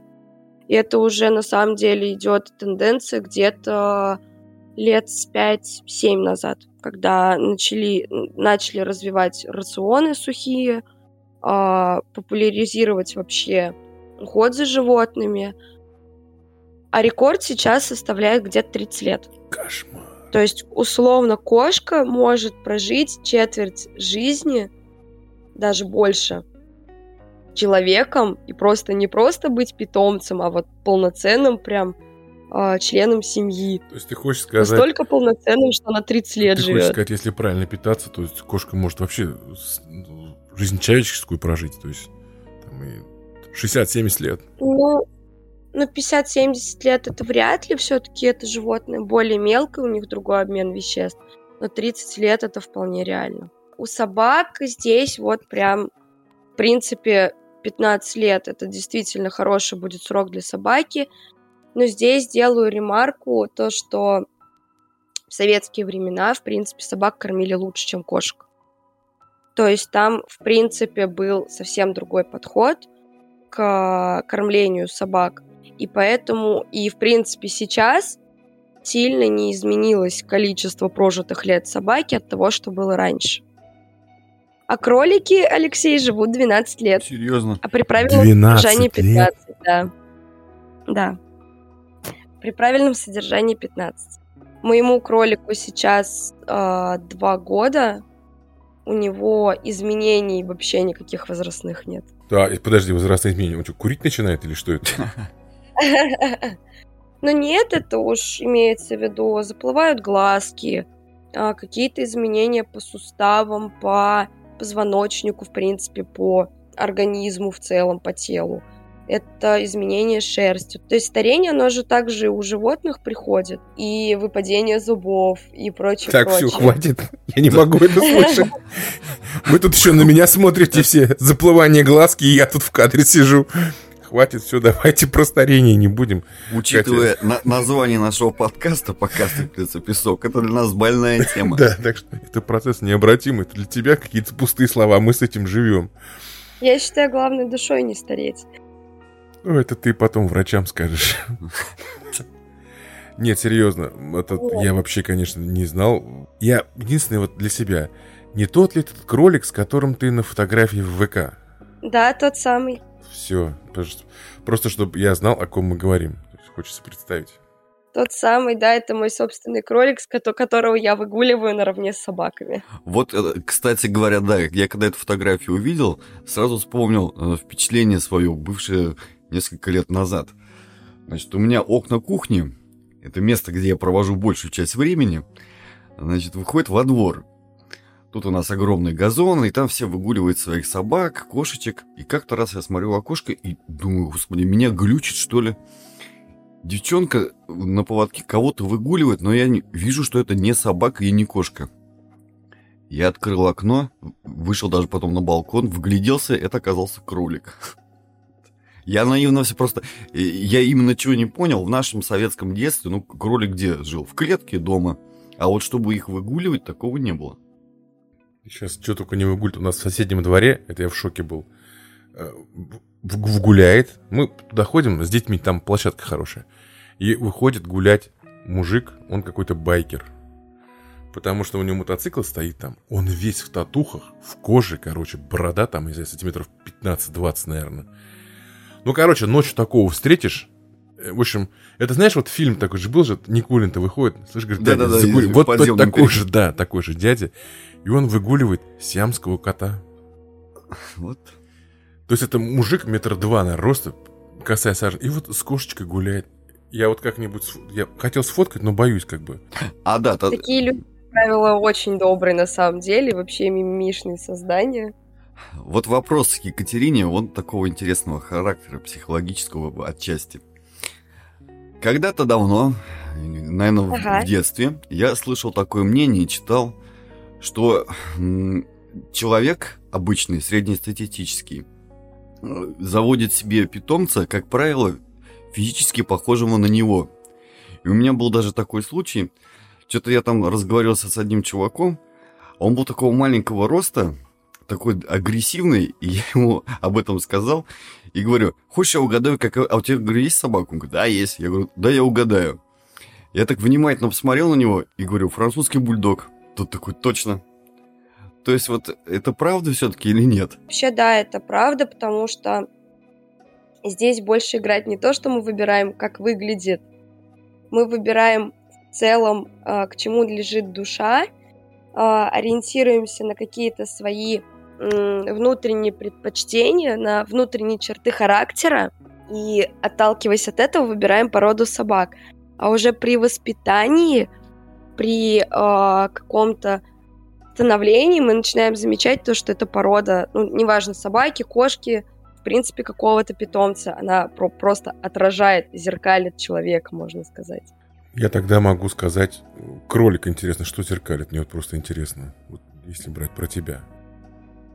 И это уже на самом деле идет тенденция где-то лет с 5-7 назад, когда начали, начали развивать рационы сухие, э, популяризировать вообще уход за животными. А рекорд сейчас составляет где-то 30 лет. Кошмар. То есть, условно, кошка может прожить четверть жизни, даже больше, человеком и просто не просто быть питомцем, а вот полноценным прям э, членом семьи. То есть ты хочешь сказать... Настолько полноценным, что на 30 лет ты живет. Ты хочешь сказать, если правильно питаться, то есть кошка может вообще жизнь человеческую прожить, то есть там и 60-70 лет. Ну, ну 50-70 лет это вряд ли, все-таки это животное более мелкое, у них другой обмен веществ. Но 30 лет это вполне реально. У собак здесь вот прям, принципе, 15 лет это действительно хороший будет срок для собаки. Но здесь делаю ремарку, то, что в советские времена, в принципе, собак кормили лучше, чем кошек. То есть там, в принципе, был совсем другой подход к кормлению собак. И поэтому, и в принципе сейчас сильно не изменилось количество прожитых лет собаки от того, что было раньше. А кролики, Алексей, живут 12 лет. Серьезно? А при правильном содержании 15, лет? да. Да. При правильном содержании 15. Моему кролику сейчас э, 2 года. У него изменений вообще никаких возрастных нет. Да, подожди, возрастные изменения. Он что, курить начинает или что это? Ну нет, это уж имеется в виду, заплывают глазки, а, какие-то изменения по суставам, по позвоночнику, в принципе, по организму в целом, по телу. Это изменение шерсти. То есть старение, оно же также у животных приходит. И выпадение зубов, и прочее, Так, прочее. все, хватит. Я не могу это слушать. Вы тут еще на меня смотрите все. Заплывание глазки, и я тут в кадре сижу. Хватит, все, давайте про старение не будем. Учитывая на- название нашего подкаста «Пока сыплется песок», это для нас больная тема. Да, так что это процесс необратимый. Это для тебя какие-то пустые слова, мы с этим живем. Я считаю, главное душой не стареть. Ну, это ты потом врачам скажешь. Нет, серьезно, это я вообще, конечно, не знал. Я единственное вот для себя, не тот ли этот кролик, с которым ты на фотографии в ВК? Да, тот самый. Все, просто чтобы я знал, о ком мы говорим. Хочется представить. Тот самый, да, это мой собственный кролик, которого я выгуливаю наравне с собаками. Вот, э, кстати говоря, да, я когда эту фотографию увидел, сразу вспомнил э, впечатление свое, бывшее несколько лет назад. Значит, у меня окна кухни, это место, где я провожу большую часть времени, значит, выходит во двор. Тут у нас огромный газон, и там все выгуливают своих собак, кошечек. И как-то раз я смотрю в окошко и думаю, господи, меня глючит, что ли? Девчонка на поводке кого-то выгуливает, но я вижу, что это не собака и не кошка. Я открыл окно, вышел даже потом на балкон, вгляделся, это оказался кролик. Я наивно все просто... э, Я именно чего не понял, в нашем советском детстве, ну, кролик где жил? В клетке дома. А вот чтобы их выгуливать, такого не было. Сейчас что только не выгулит. У нас в соседнем дворе, это я в шоке был, э, в- вгуляет. Мы туда ходим с детьми, там площадка хорошая. И выходит гулять мужик, он какой-то байкер. Потому что у него мотоцикл стоит там. Он весь в татухах, в коже, короче, борода там, не знаю, сантиметров 15-20, наверное. Ну, короче, ночью такого встретишь. Э, В общем, это знаешь, вот фильм такой же был же, Никулин-то выходит, слышишь, говорит, дядя, Да-да-да, загули- из Вот тот такой же, да, такой же дядя. И он выгуливает сиамского кота. Вот. То есть это мужик метр два на роста, косая сажа, и вот с кошечкой гуляет. Я вот как-нибудь... сф- Я хотел сфоткать, но боюсь как бы. А, да, та- Такие люди, как правило, очень добрые на самом деле, вообще мимишные создания. вот вопрос к Екатерине, он такого интересного характера, психологического отчасти. Когда-то давно, наверное, в- Ага. в детстве, я слышал такое мнение, читал, что человек обычный, среднестатистический, э, заводит себе питомца, как правило, физически похожего на него. И у меня был даже такой случай, что-то я там разговаривался с одним чуваком, он был такого маленького роста, такой агрессивный, и я ему об этом сказал, и говорю, хочешь я угадаю, как... А у тебя, говорю, есть собака? Он говорит, да, есть. Я говорю, да, я угадаю. Я так внимательно посмотрел на него и говорю, французский бульдог. Тут такой, точно. То есть вот это правда все-таки или нет? Вообще, да, это правда, потому что здесь больше играть не то, что мы выбираем, как выглядит. Мы выбираем в целом, а, к чему лежит душа, а, ориентируемся на какие-то свои внутренние предпочтения, на внутренние черты характера, и, отталкиваясь от этого, выбираем породу собак. А уже при воспитании, при а, каком-то становлении мы начинаем замечать то, что эта порода, ну, неважно, собаки, кошки, в принципе, какого-то питомца, она про- просто отражает, зеркалит человека, можно сказать. Я тогда могу сказать, кролик интересно, что зеркалит, мне вот просто интересно, вот если брать про тебя.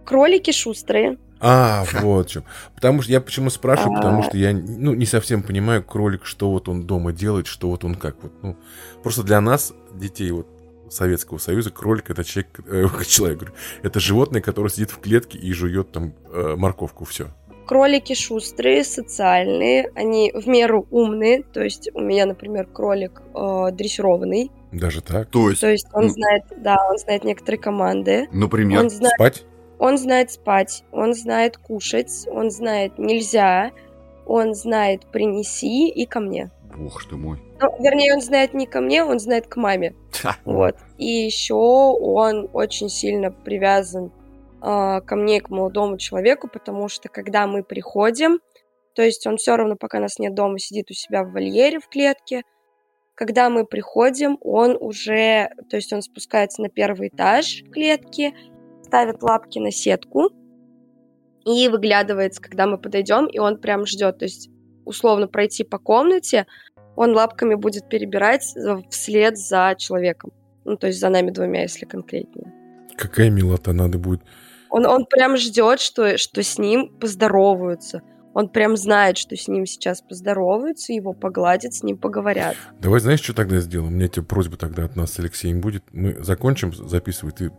Кролики шустрые. А, вот в чем. Потому что я почему спрашиваю, А. потому что я ну, не совсем понимаю, кролик, что вот он дома делает, что вот он как вот. Ну, просто для нас, детей вот Советского Союза, кролик это человек, э, человек, говорю, это животное, которое сидит в клетке и жует там э, морковку, все. Кролики шустрые, социальные, они в меру умные, то есть у меня, например, кролик э, дрессированный, Даже так. То есть, то есть он Ну. знает, да, он знает некоторые команды, например, он знает Спать? Он знает спать, он знает кушать, он знает нельзя, он знает принеси и ко мне. бог ты мой. Ну, вернее, он знает не ко мне, он знает к маме. Ха. Вот. И еще он очень сильно привязан а, ко мне к молодому человеку, потому что когда мы приходим, то есть он все равно, пока нас нет дома, сидит у себя в вольере в клетке. Когда мы приходим, он уже, то есть он спускается на первый этаж клетки, ставит лапки на сетку и выглядывается, когда мы подойдем, и он прям ждет. То есть, условно, пройти по комнате, он лапками будет перебирать вслед за человеком. Ну, то есть за нами двумя, если конкретнее. Какая милота надо будет. Он, он прям ждет, что, что с ним поздороваются. Он прям знает, что с ним сейчас поздороваются, его погладят, с ним поговорят. Давай, знаешь, что тогда сделаем? У меня тебе просьба тогда от нас с Алексеем будет. Мы закончим записывать, ты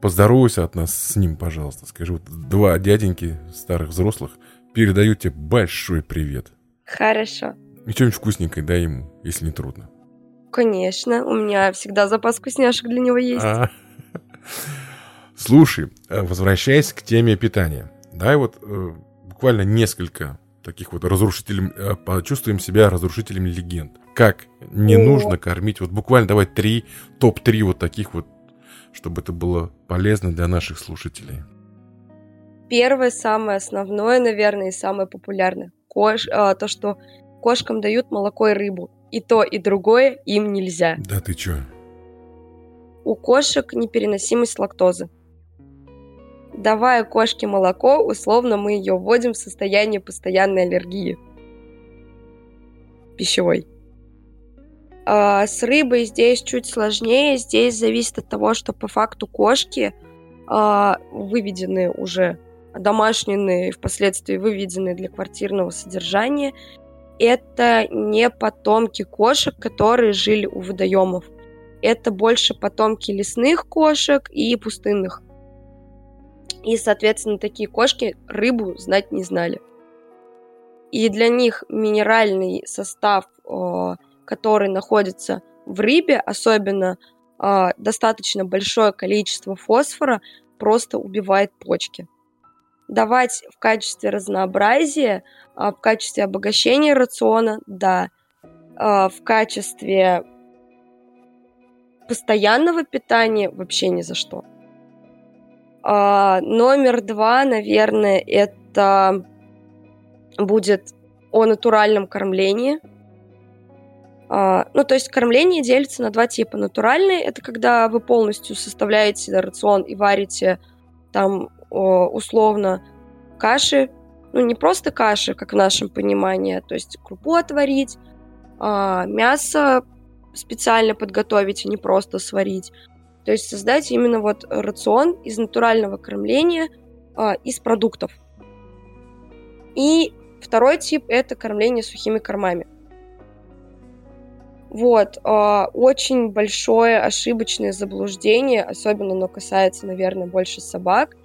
поздоровайся от нас с ним, пожалуйста. Скажи, вот два дяденьки старых взрослых передают тебе большой привет. Хорошо. И что-нибудь вкусненькое дай ему, если не трудно. Конечно, у меня всегда запас вкусняшек для него есть. А. Слушай, э, возвращаясь к теме питания. Дай вот э, буквально несколько таких вот разрушителей, э, почувствуем себя разрушителями легенд. Как не О. нужно кормить, вот буквально давай три, топ-3 вот таких вот, чтобы это было полезно для наших слушателей. Первое, самое основное, наверное, и самое популярное. Кош, а, то, что кошкам дают молоко и рыбу. И то, и другое им нельзя. Да ты чё? У кошек непереносимость лактозы. Давая кошке молоко, условно мы ее вводим в состояние постоянной аллергии. Пищевой. А с рыбой здесь чуть сложнее. Здесь зависит от того, что по факту кошки а, выведены уже, домашние, впоследствии выведены для квартирного содержания это не потомки кошек, которые жили у водоемов. Это больше потомки лесных кошек и пустынных. И, соответственно, такие кошки рыбу знать не знали. И для них минеральный состав, который находится в рыбе, особенно достаточно большое количество фосфора, просто убивает почки давать в качестве разнообразия, а, в качестве обогащения рациона, да, а, в качестве постоянного питания вообще ни за что. А, номер два, наверное, это будет о натуральном кормлении. Ну, то есть кормление делится на два типа. Натуральное – это когда вы полностью составляете рацион и варите там условно каши, ну не просто каши, как в нашем понимании, то есть крупу отварить, а, мясо специально подготовить, а не просто сварить. То есть создать именно вот рацион из натурального кормления а, из продуктов. И второй тип это кормление сухими кормами. Вот, э, очень большое ошибочное заблуждение, особенно оно касается, наверное, больше собак,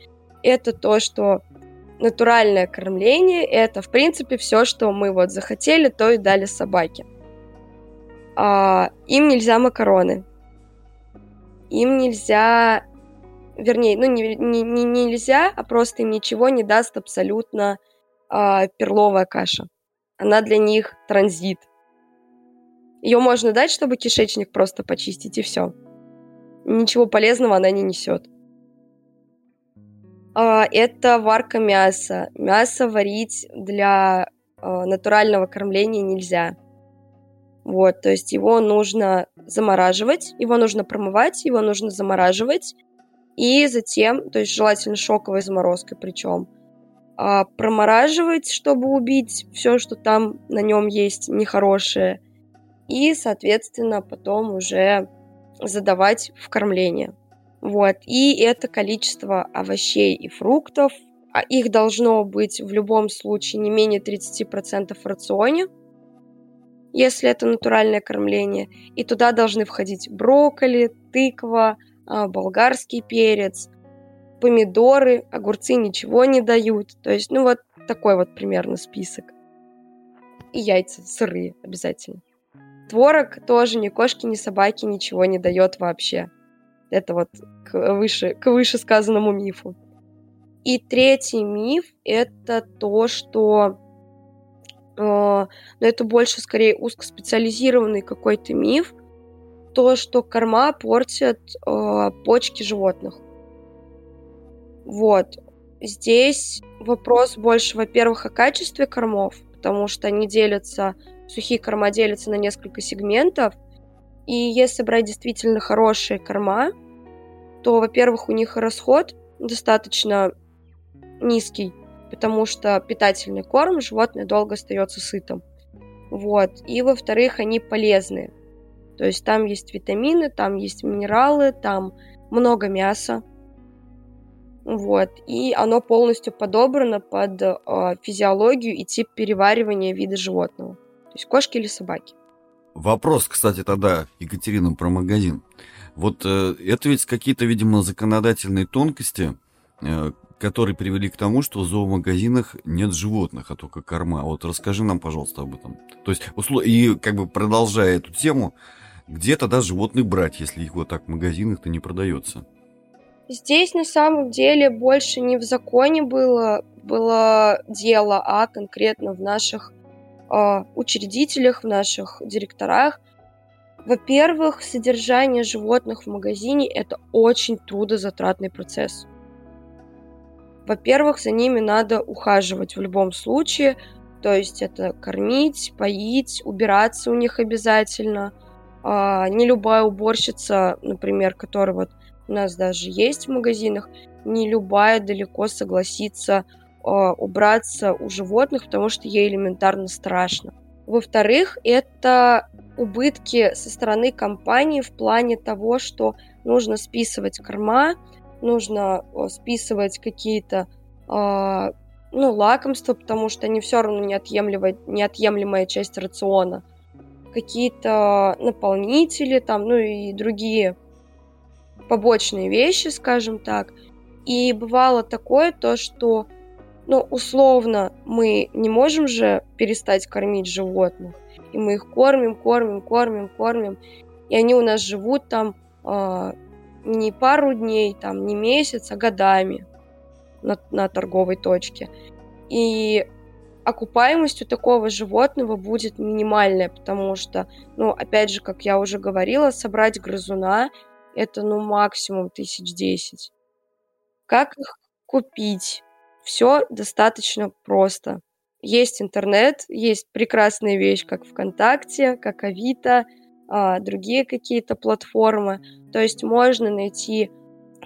это то, что натуральное кормление – это, в принципе, все, что мы вот захотели, то и дали собаке. А, им нельзя макароны. Им нельзя... Вернее, ну, не, не, не нельзя, а просто им ничего не даст абсолютно а, перловая каша. Она для них транзит. Ее можно дать, чтобы кишечник просто почистить, и все. Ничего полезного она не несет. А, это варка мяса. Мясо варить для а, натурального кормления нельзя. Вот, то есть его нужно замораживать, его нужно промывать, его нужно замораживать, и затем, то есть желательно шоковой заморозкой причем, а, промораживать, чтобы убить все, что там на нем есть нехорошее, и, соответственно, потом уже задавать в кормление. Вот. И это количество овощей и фруктов. А их должно быть в любом случае не менее 30% в рационе, если это натуральное кормление. И туда должны входить брокколи, тыква, а, болгарский перец, помидоры, огурцы ничего не дают. То есть, ну вот такой вот примерно список. И яйца сырые обязательно. Творог тоже ни кошки, ни собаки ничего не дает вообще. Это вот к выше, к выше сказанному мифу. И третий миф – это то, что э, но это больше скорее узкоспециализированный какой-то миф, то, что корма портят э, почки животных. Вот. Здесь вопрос больше, во-первых, о качестве кормов, потому что они делятся, сухие корма делятся на несколько сегментов, и если брать действительно хорошие корма, то, во-первых, у них расход достаточно низкий, потому что питательный корм животное долго остается сытым. Вот. И, во-вторых, они полезные. То есть там есть витамины, там есть минералы, там много мяса. Вот. И оно полностью подобрано под э, физиологию и тип переваривания вида животного. То есть кошки или собаки. Вопрос, кстати, тогда, Екатерина, про магазин. Вот э, это ведь какие-то, видимо, законодательные тонкости, э, которые привели к тому, что в зоомагазинах нет животных, а только корма. Вот расскажи нам, пожалуйста, об этом. То есть, и как бы продолжая эту тему, где тогда животных брать, если их вот так в магазинах-то не продается? Здесь на самом деле больше не в законе было, было дело, а конкретно в наших э, учредителях, в наших директорах. Во-первых, содержание животных в магазине это очень трудозатратный процесс. Во-первых, за ними надо ухаживать в любом случае, то есть это кормить, поить, убираться у них обязательно. А, не любая уборщица, например, которая вот у нас даже есть в магазинах, не любая далеко согласится убраться у животных, потому что ей элементарно страшно. Во-вторых, это убытки со стороны компании в плане того, что нужно списывать корма, нужно списывать какие-то э, ну, лакомства, потому что они все равно неотъемлемая, неотъемлемая часть рациона. Какие-то наполнители, там, ну и другие побочные вещи, скажем так. И бывало такое то, что, ну, условно, мы не можем же перестать кормить животных. И мы их кормим, кормим, кормим, кормим. И они у нас живут там э, не пару дней, там, не месяц, а годами на, на торговой точке. И окупаемость у такого животного будет минимальная, потому что, ну, опять же, как я уже говорила, собрать грызуна это, ну, максимум тысяч десять. Как их купить? Все достаточно просто. Есть интернет, есть прекрасная вещь, как ВКонтакте, как Авито, а, другие какие-то платформы. То есть можно найти,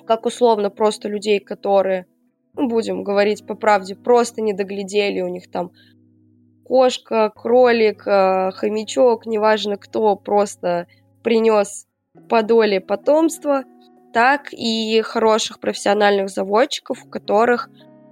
как условно, просто людей, которые, ну, будем говорить по правде, просто не доглядели, у них там кошка, кролик, а, хомячок, неважно кто, просто принес по доле потомства, так и хороших профессиональных заводчиков, у которых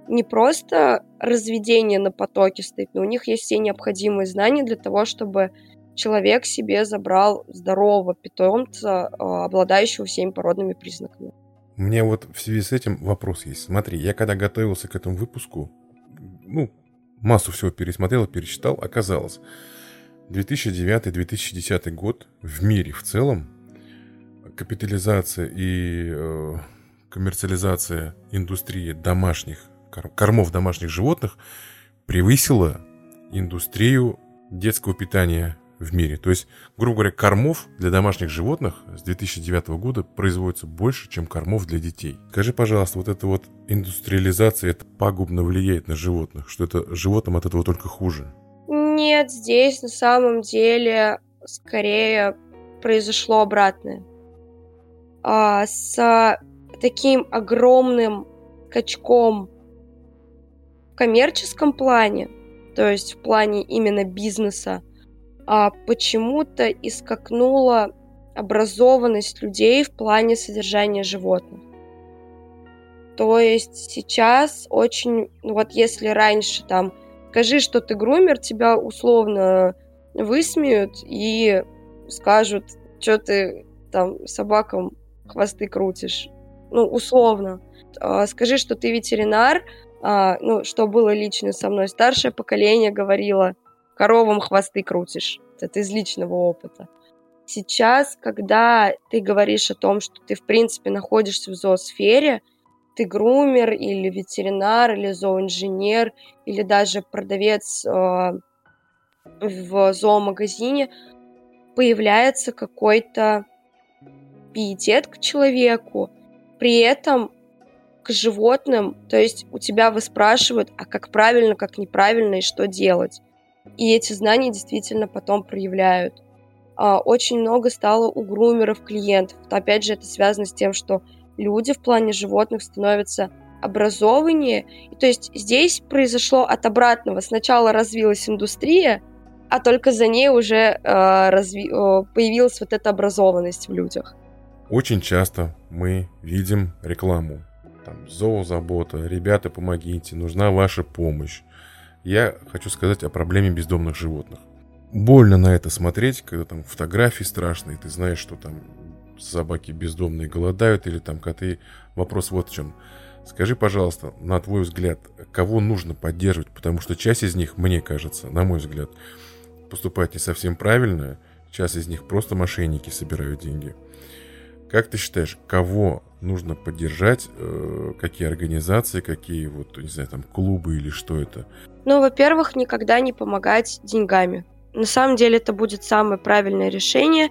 не просто разведение на потоке стоит, но у них есть все необходимые знания для того, чтобы человек себе забрал здорового питомца, а, обладающего всеми породными признаками. У меня вот в связи с этим вопрос есть. Смотри, я когда готовился к этому выпуску, ну, массу всего пересмотрел перечитал, оказалось, 2009-2010 год в мире в целом капитализация и э, коммерциализация индустрии домашних кормов домашних животных превысила индустрию детского питания в мире. То есть, грубо говоря, кормов для домашних животных с 2009 года производится больше, чем кормов для детей. Скажи, пожалуйста, вот эта вот индустриализация, это пагубно влияет на животных? Что это животным от этого только хуже? Нет, здесь на самом деле скорее произошло обратное. А, с таким огромным качком в коммерческом плане, то есть в плане именно бизнеса, а почему-то искакнула образованность людей в плане содержания животных. То есть сейчас очень, ну вот если раньше там, скажи, что ты грумер, тебя условно высмеют и скажут, что ты там собакам хвосты крутишь. Ну, условно. А, скажи, что ты ветеринар, а, ну, что было лично со мной. Старшее поколение говорило, коровам хвосты крутишь. Это из личного опыта. Сейчас, когда ты говоришь о том, что ты, в принципе, находишься в зоосфере, ты грумер или ветеринар, или зооинженер, или даже продавец э, в зоомагазине, появляется какой-то пиетет к человеку, при этом к животным, то есть у тебя выспрашивают, а как правильно, как неправильно и что делать. И эти знания действительно потом проявляют. А, очень много стало у грумеров клиентов. Опять же, это связано с тем, что люди в плане животных становятся образование. И, то есть здесь произошло от обратного. Сначала развилась индустрия, а только за ней уже э, разви... появилась вот эта образованность в людях. Очень часто мы видим рекламу. Там зоозабота, ребята, помогите, нужна ваша помощь. Я хочу сказать о проблеме бездомных животных. Больно на это смотреть, когда там фотографии страшные, ты знаешь, что там собаки бездомные голодают или там коты. Вопрос вот в чем. Скажи, пожалуйста, на твой взгляд, кого нужно поддерживать? Потому что часть из них, мне кажется, на мой взгляд, поступает не совсем правильно. Часть из них просто мошенники собирают деньги. Как ты считаешь, кого нужно поддержать? Э, какие организации, какие вот, не знаю, там клубы или что это? Ну, во-первых, никогда не помогать деньгами. На самом деле это будет самое правильное решение.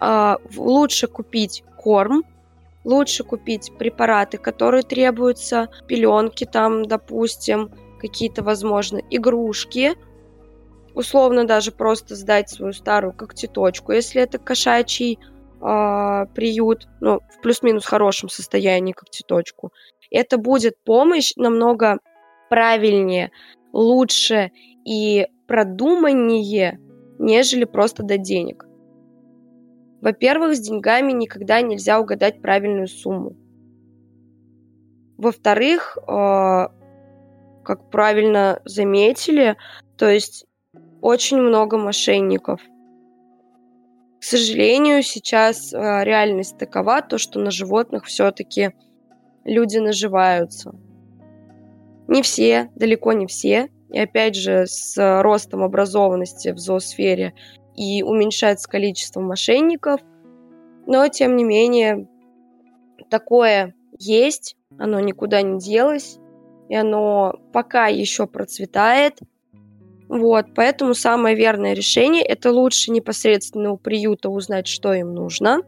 А, лучше купить корм, лучше купить препараты, которые требуются, пеленки там, допустим, какие-то, возможно, игрушки, условно даже просто сдать свою старую когтеточку, если это кошачий э, приют, ну, в плюс-минус хорошем состоянии когтеточку. Это будет помощь намного правильнее, лучше и продуманнее, нежели просто дать денег. Во-первых, с деньгами никогда нельзя угадать правильную сумму. Во-вторых, э, как правильно заметили, то есть очень много мошенников. К сожалению, сейчас э, реальность такова, то, что на животных все-таки люди наживаются. Не все, далеко не все. И опять же, с ростом образованности в зоосфере и уменьшается количество мошенников. Но, тем не менее, такое есть, оно никуда не делось, и оно пока еще процветает – вот, поэтому самое верное решение – это лучше непосредственно у приюта узнать, что им нужно,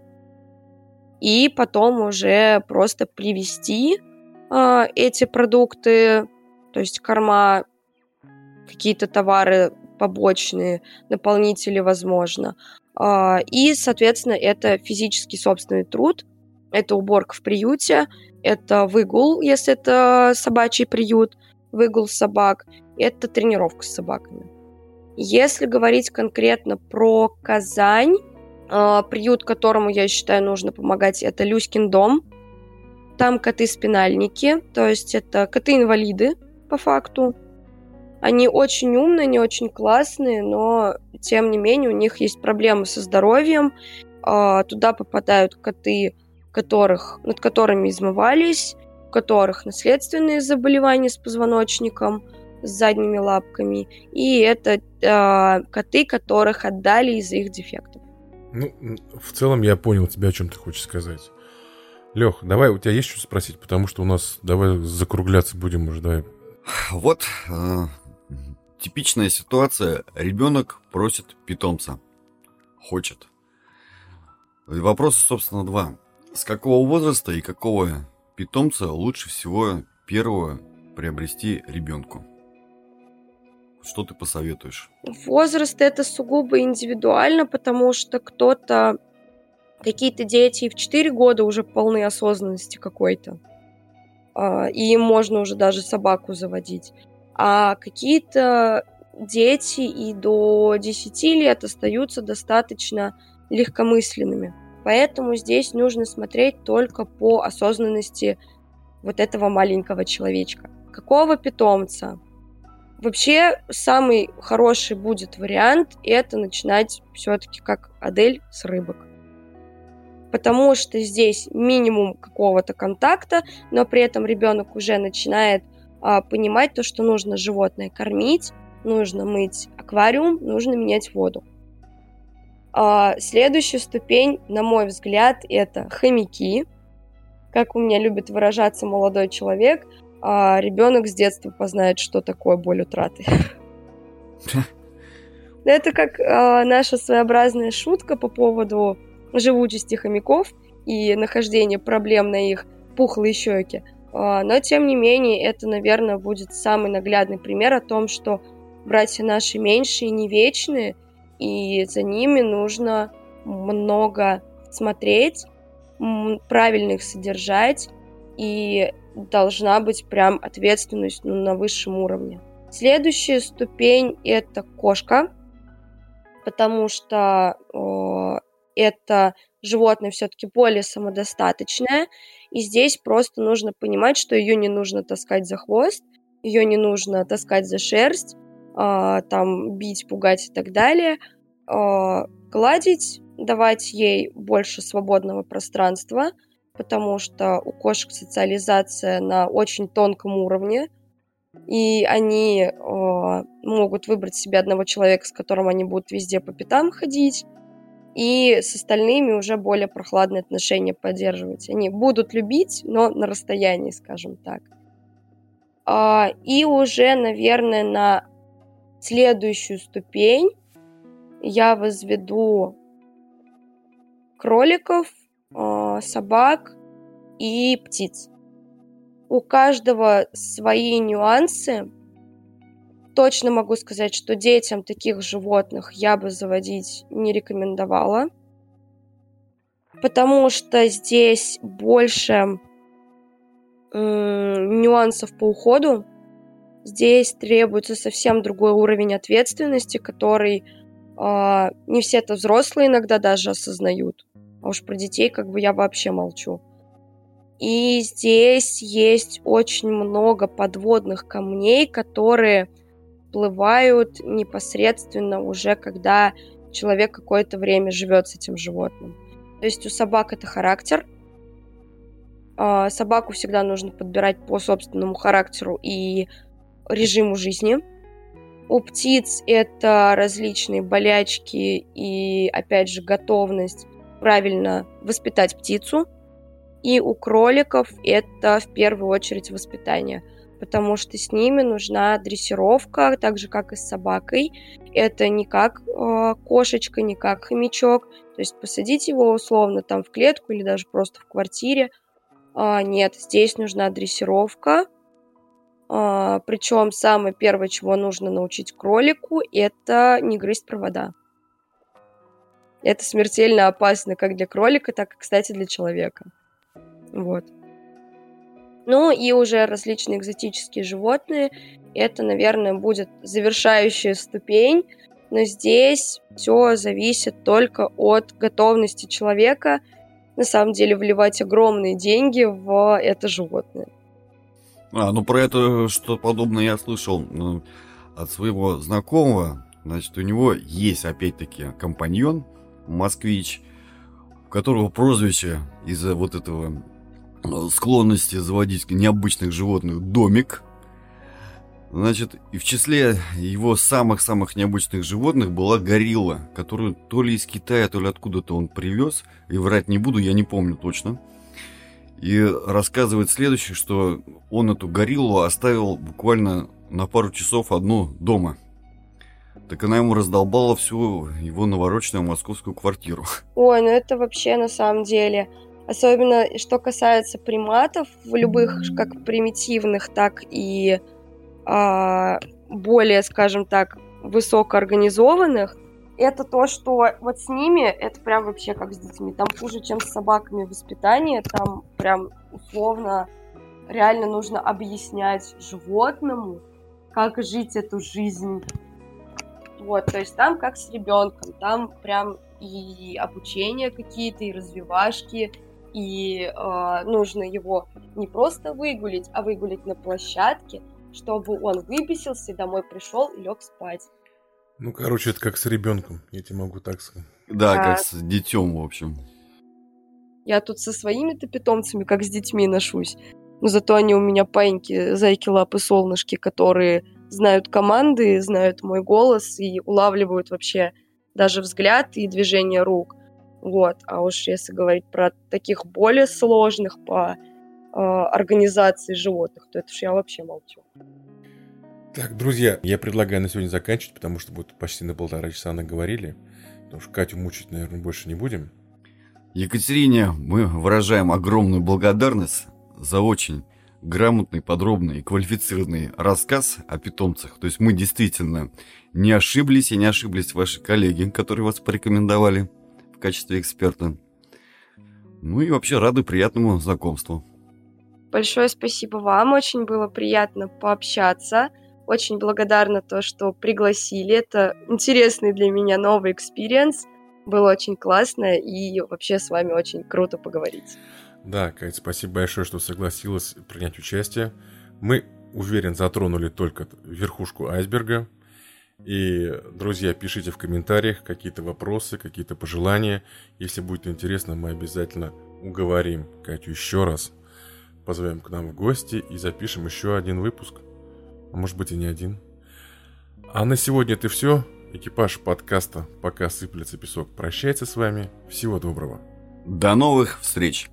и потом уже просто привести э, эти продукты, то есть корма, какие-то товары побочные, наполнители, возможно. Э, и, соответственно, это физический собственный труд, это уборка в приюте, это выгул, если это собачий приют, выгул собак – это тренировка с собаками. Если говорить конкретно про Казань, э, приют, которому я считаю нужно помогать, это Люськин дом. Там коты-спинальники, то есть это коты-инвалиды, по факту. Они очень умные, не очень классные, но тем не менее у них есть проблемы со здоровьем. Э, туда попадают коты, которых, над которыми измывались, у которых наследственные заболевания с позвоночником – с задними лапками, и это э, коты, которых отдали из-за их дефектов. Ну, в целом я понял тебя, о чем ты хочешь сказать. Лех, давай, у тебя есть что спросить, потому что у нас, давай закругляться будем уже, давай. Вот э, типичная ситуация. Ребенок просит питомца. Хочет. Вопросы, собственно, два. С какого возраста и какого питомца лучше всего первого приобрести ребенку? Что ты посоветуешь? Возраст это сугубо индивидуально, потому что кто-то, какие-то дети в 4 года уже полны осознанности какой-то. А, и им можно уже даже собаку заводить. А какие-то дети и до 10 лет остаются достаточно легкомысленными. Поэтому здесь нужно смотреть только по осознанности вот этого маленького человечка. Какого питомца, Вообще, самый хороший будет вариант это начинать все-таки как Адель с рыбок. Потому что здесь минимум какого-то контакта, но при этом ребенок уже начинает а, понимать то, что нужно животное кормить, нужно мыть аквариум, нужно менять воду. А, следующая ступень, на мой взгляд, это хомяки. Как у меня любит выражаться молодой человек, а ребенок с детства познает, что такое боль утраты. Это как а, наша своеобразная шутка по поводу живучести хомяков и нахождения проблем на их пухлые щеки. А, но, тем не менее, это, наверное, будет самый наглядный пример о том, что братья наши меньшие не вечные, и за ними нужно много смотреть, правильно их содержать, и должна быть прям ответственность ну, на высшем уровне. Следующая ступень это кошка, потому что э, это животное все-таки более самодостаточное, и здесь просто нужно понимать, что ее не нужно таскать за хвост, ее не нужно таскать за шерсть, э, там бить, пугать и так далее, э, гладить, давать ей больше свободного пространства, потому что у кошек социализация на очень тонком уровне, и они э, могут выбрать себе одного человека, с которым они будут везде по пятам ходить, и с остальными уже более прохладные отношения поддерживать. Они будут любить, но на расстоянии, скажем так. А, и уже, наверное, на следующую ступень я возведу кроликов, собак и птиц. У каждого свои нюансы. Точно могу сказать, что детям таких животных я бы заводить не рекомендовала, потому что здесь больше нюансов по уходу. Здесь требуется совсем другой уровень ответственности, который э, не все это взрослые иногда даже осознают. А уж про детей как бы я вообще молчу. И здесь есть очень много подводных камней, которые всплывают непосредственно уже, когда человек какое-то время живет с этим животным. То есть у собак это характер. А, собаку всегда нужно подбирать по собственному характеру и режиму жизни. У птиц это различные болячки и, опять же, готовность правильно воспитать птицу. И у кроликов это в первую очередь воспитание, потому что с ними нужна дрессировка, так же как и с собакой. Это не как э, кошечка, не как хомячок. То есть посадить его условно там в клетку или даже просто в квартире. А, нет, здесь нужна дрессировка. А, причем самое первое, чего нужно научить кролику, это не грызть провода. Это смертельно опасно как для кролика, так и, кстати, для человека. Вот. Ну и уже различные экзотические животные. Это, наверное, будет завершающая ступень. Но здесь все зависит только от готовности человека на самом деле вливать огромные деньги в это животное. А, ну про это что подобное я слышал ну, от своего знакомого. Значит, у него есть опять-таки компаньон, москвич, у которого прозвище из-за вот этого э, склонности заводить необычных животных домик. Значит, и в числе его самых-самых необычных животных была горилла, которую то ли из Китая, то ли откуда-то он привез. И врать не буду, я не помню точно. И рассказывает следующее, что он эту гориллу оставил буквально на пару часов одну дома – так она ему раздолбала всю его навороченную московскую квартиру. Ой, ну это вообще на самом деле... Особенно, что касается приматов, в любых, как примитивных, так и а, более, скажем так, высокоорганизованных, это то, что вот с ними, это прям вообще как с детьми. Там хуже, чем с собаками воспитание, там прям условно реально нужно объяснять животному, как жить эту жизнь вот, то есть там как с ребенком, там прям и обучение какие-то, и развивашки, и э, нужно его не просто выгулить, а выгулить на площадке, чтобы он выписался, домой пришел и лег спать. Ну, короче, это как с ребенком, я тебе могу так сказать. Да, а... как с детем, в общем. Я тут со своими-то питомцами, как с детьми, ношусь. Но зато они у меня паиньки, зайки, лапы, солнышки, которые знают команды, знают мой голос и улавливают вообще даже взгляд и движение рук. Вот. А уж если говорить про таких более сложных по э, организации животных, то это уж я вообще молчу. Так, друзья, я предлагаю на сегодня заканчивать, потому что будет почти на полтора часа наговорили. Потому что Катю мучить, наверное, больше не будем. Екатерине мы выражаем огромную благодарность за очень грамотный, подробный, квалифицированный рассказ о питомцах. То есть мы действительно не ошиблись и не ошиблись ваши коллеги, которые вас порекомендовали в качестве эксперта. Ну и вообще рады приятному знакомству. Большое спасибо вам, очень было приятно пообщаться. Очень благодарна то, что пригласили. Это интересный для меня новый experience. Было очень классно и вообще с вами очень круто поговорить. Да, Кать, спасибо большое, что согласилась принять участие. Мы, уверен, затронули только верхушку айсберга. И, друзья, пишите в комментариях какие-то вопросы, какие-то пожелания. Если будет интересно, мы обязательно уговорим Катю еще раз. Позовем к нам в гости и запишем еще один выпуск. А может быть и не один. А на сегодня это все. Экипаж подкаста «Пока сыплется песок» прощается с вами. Всего доброго. До новых встреч!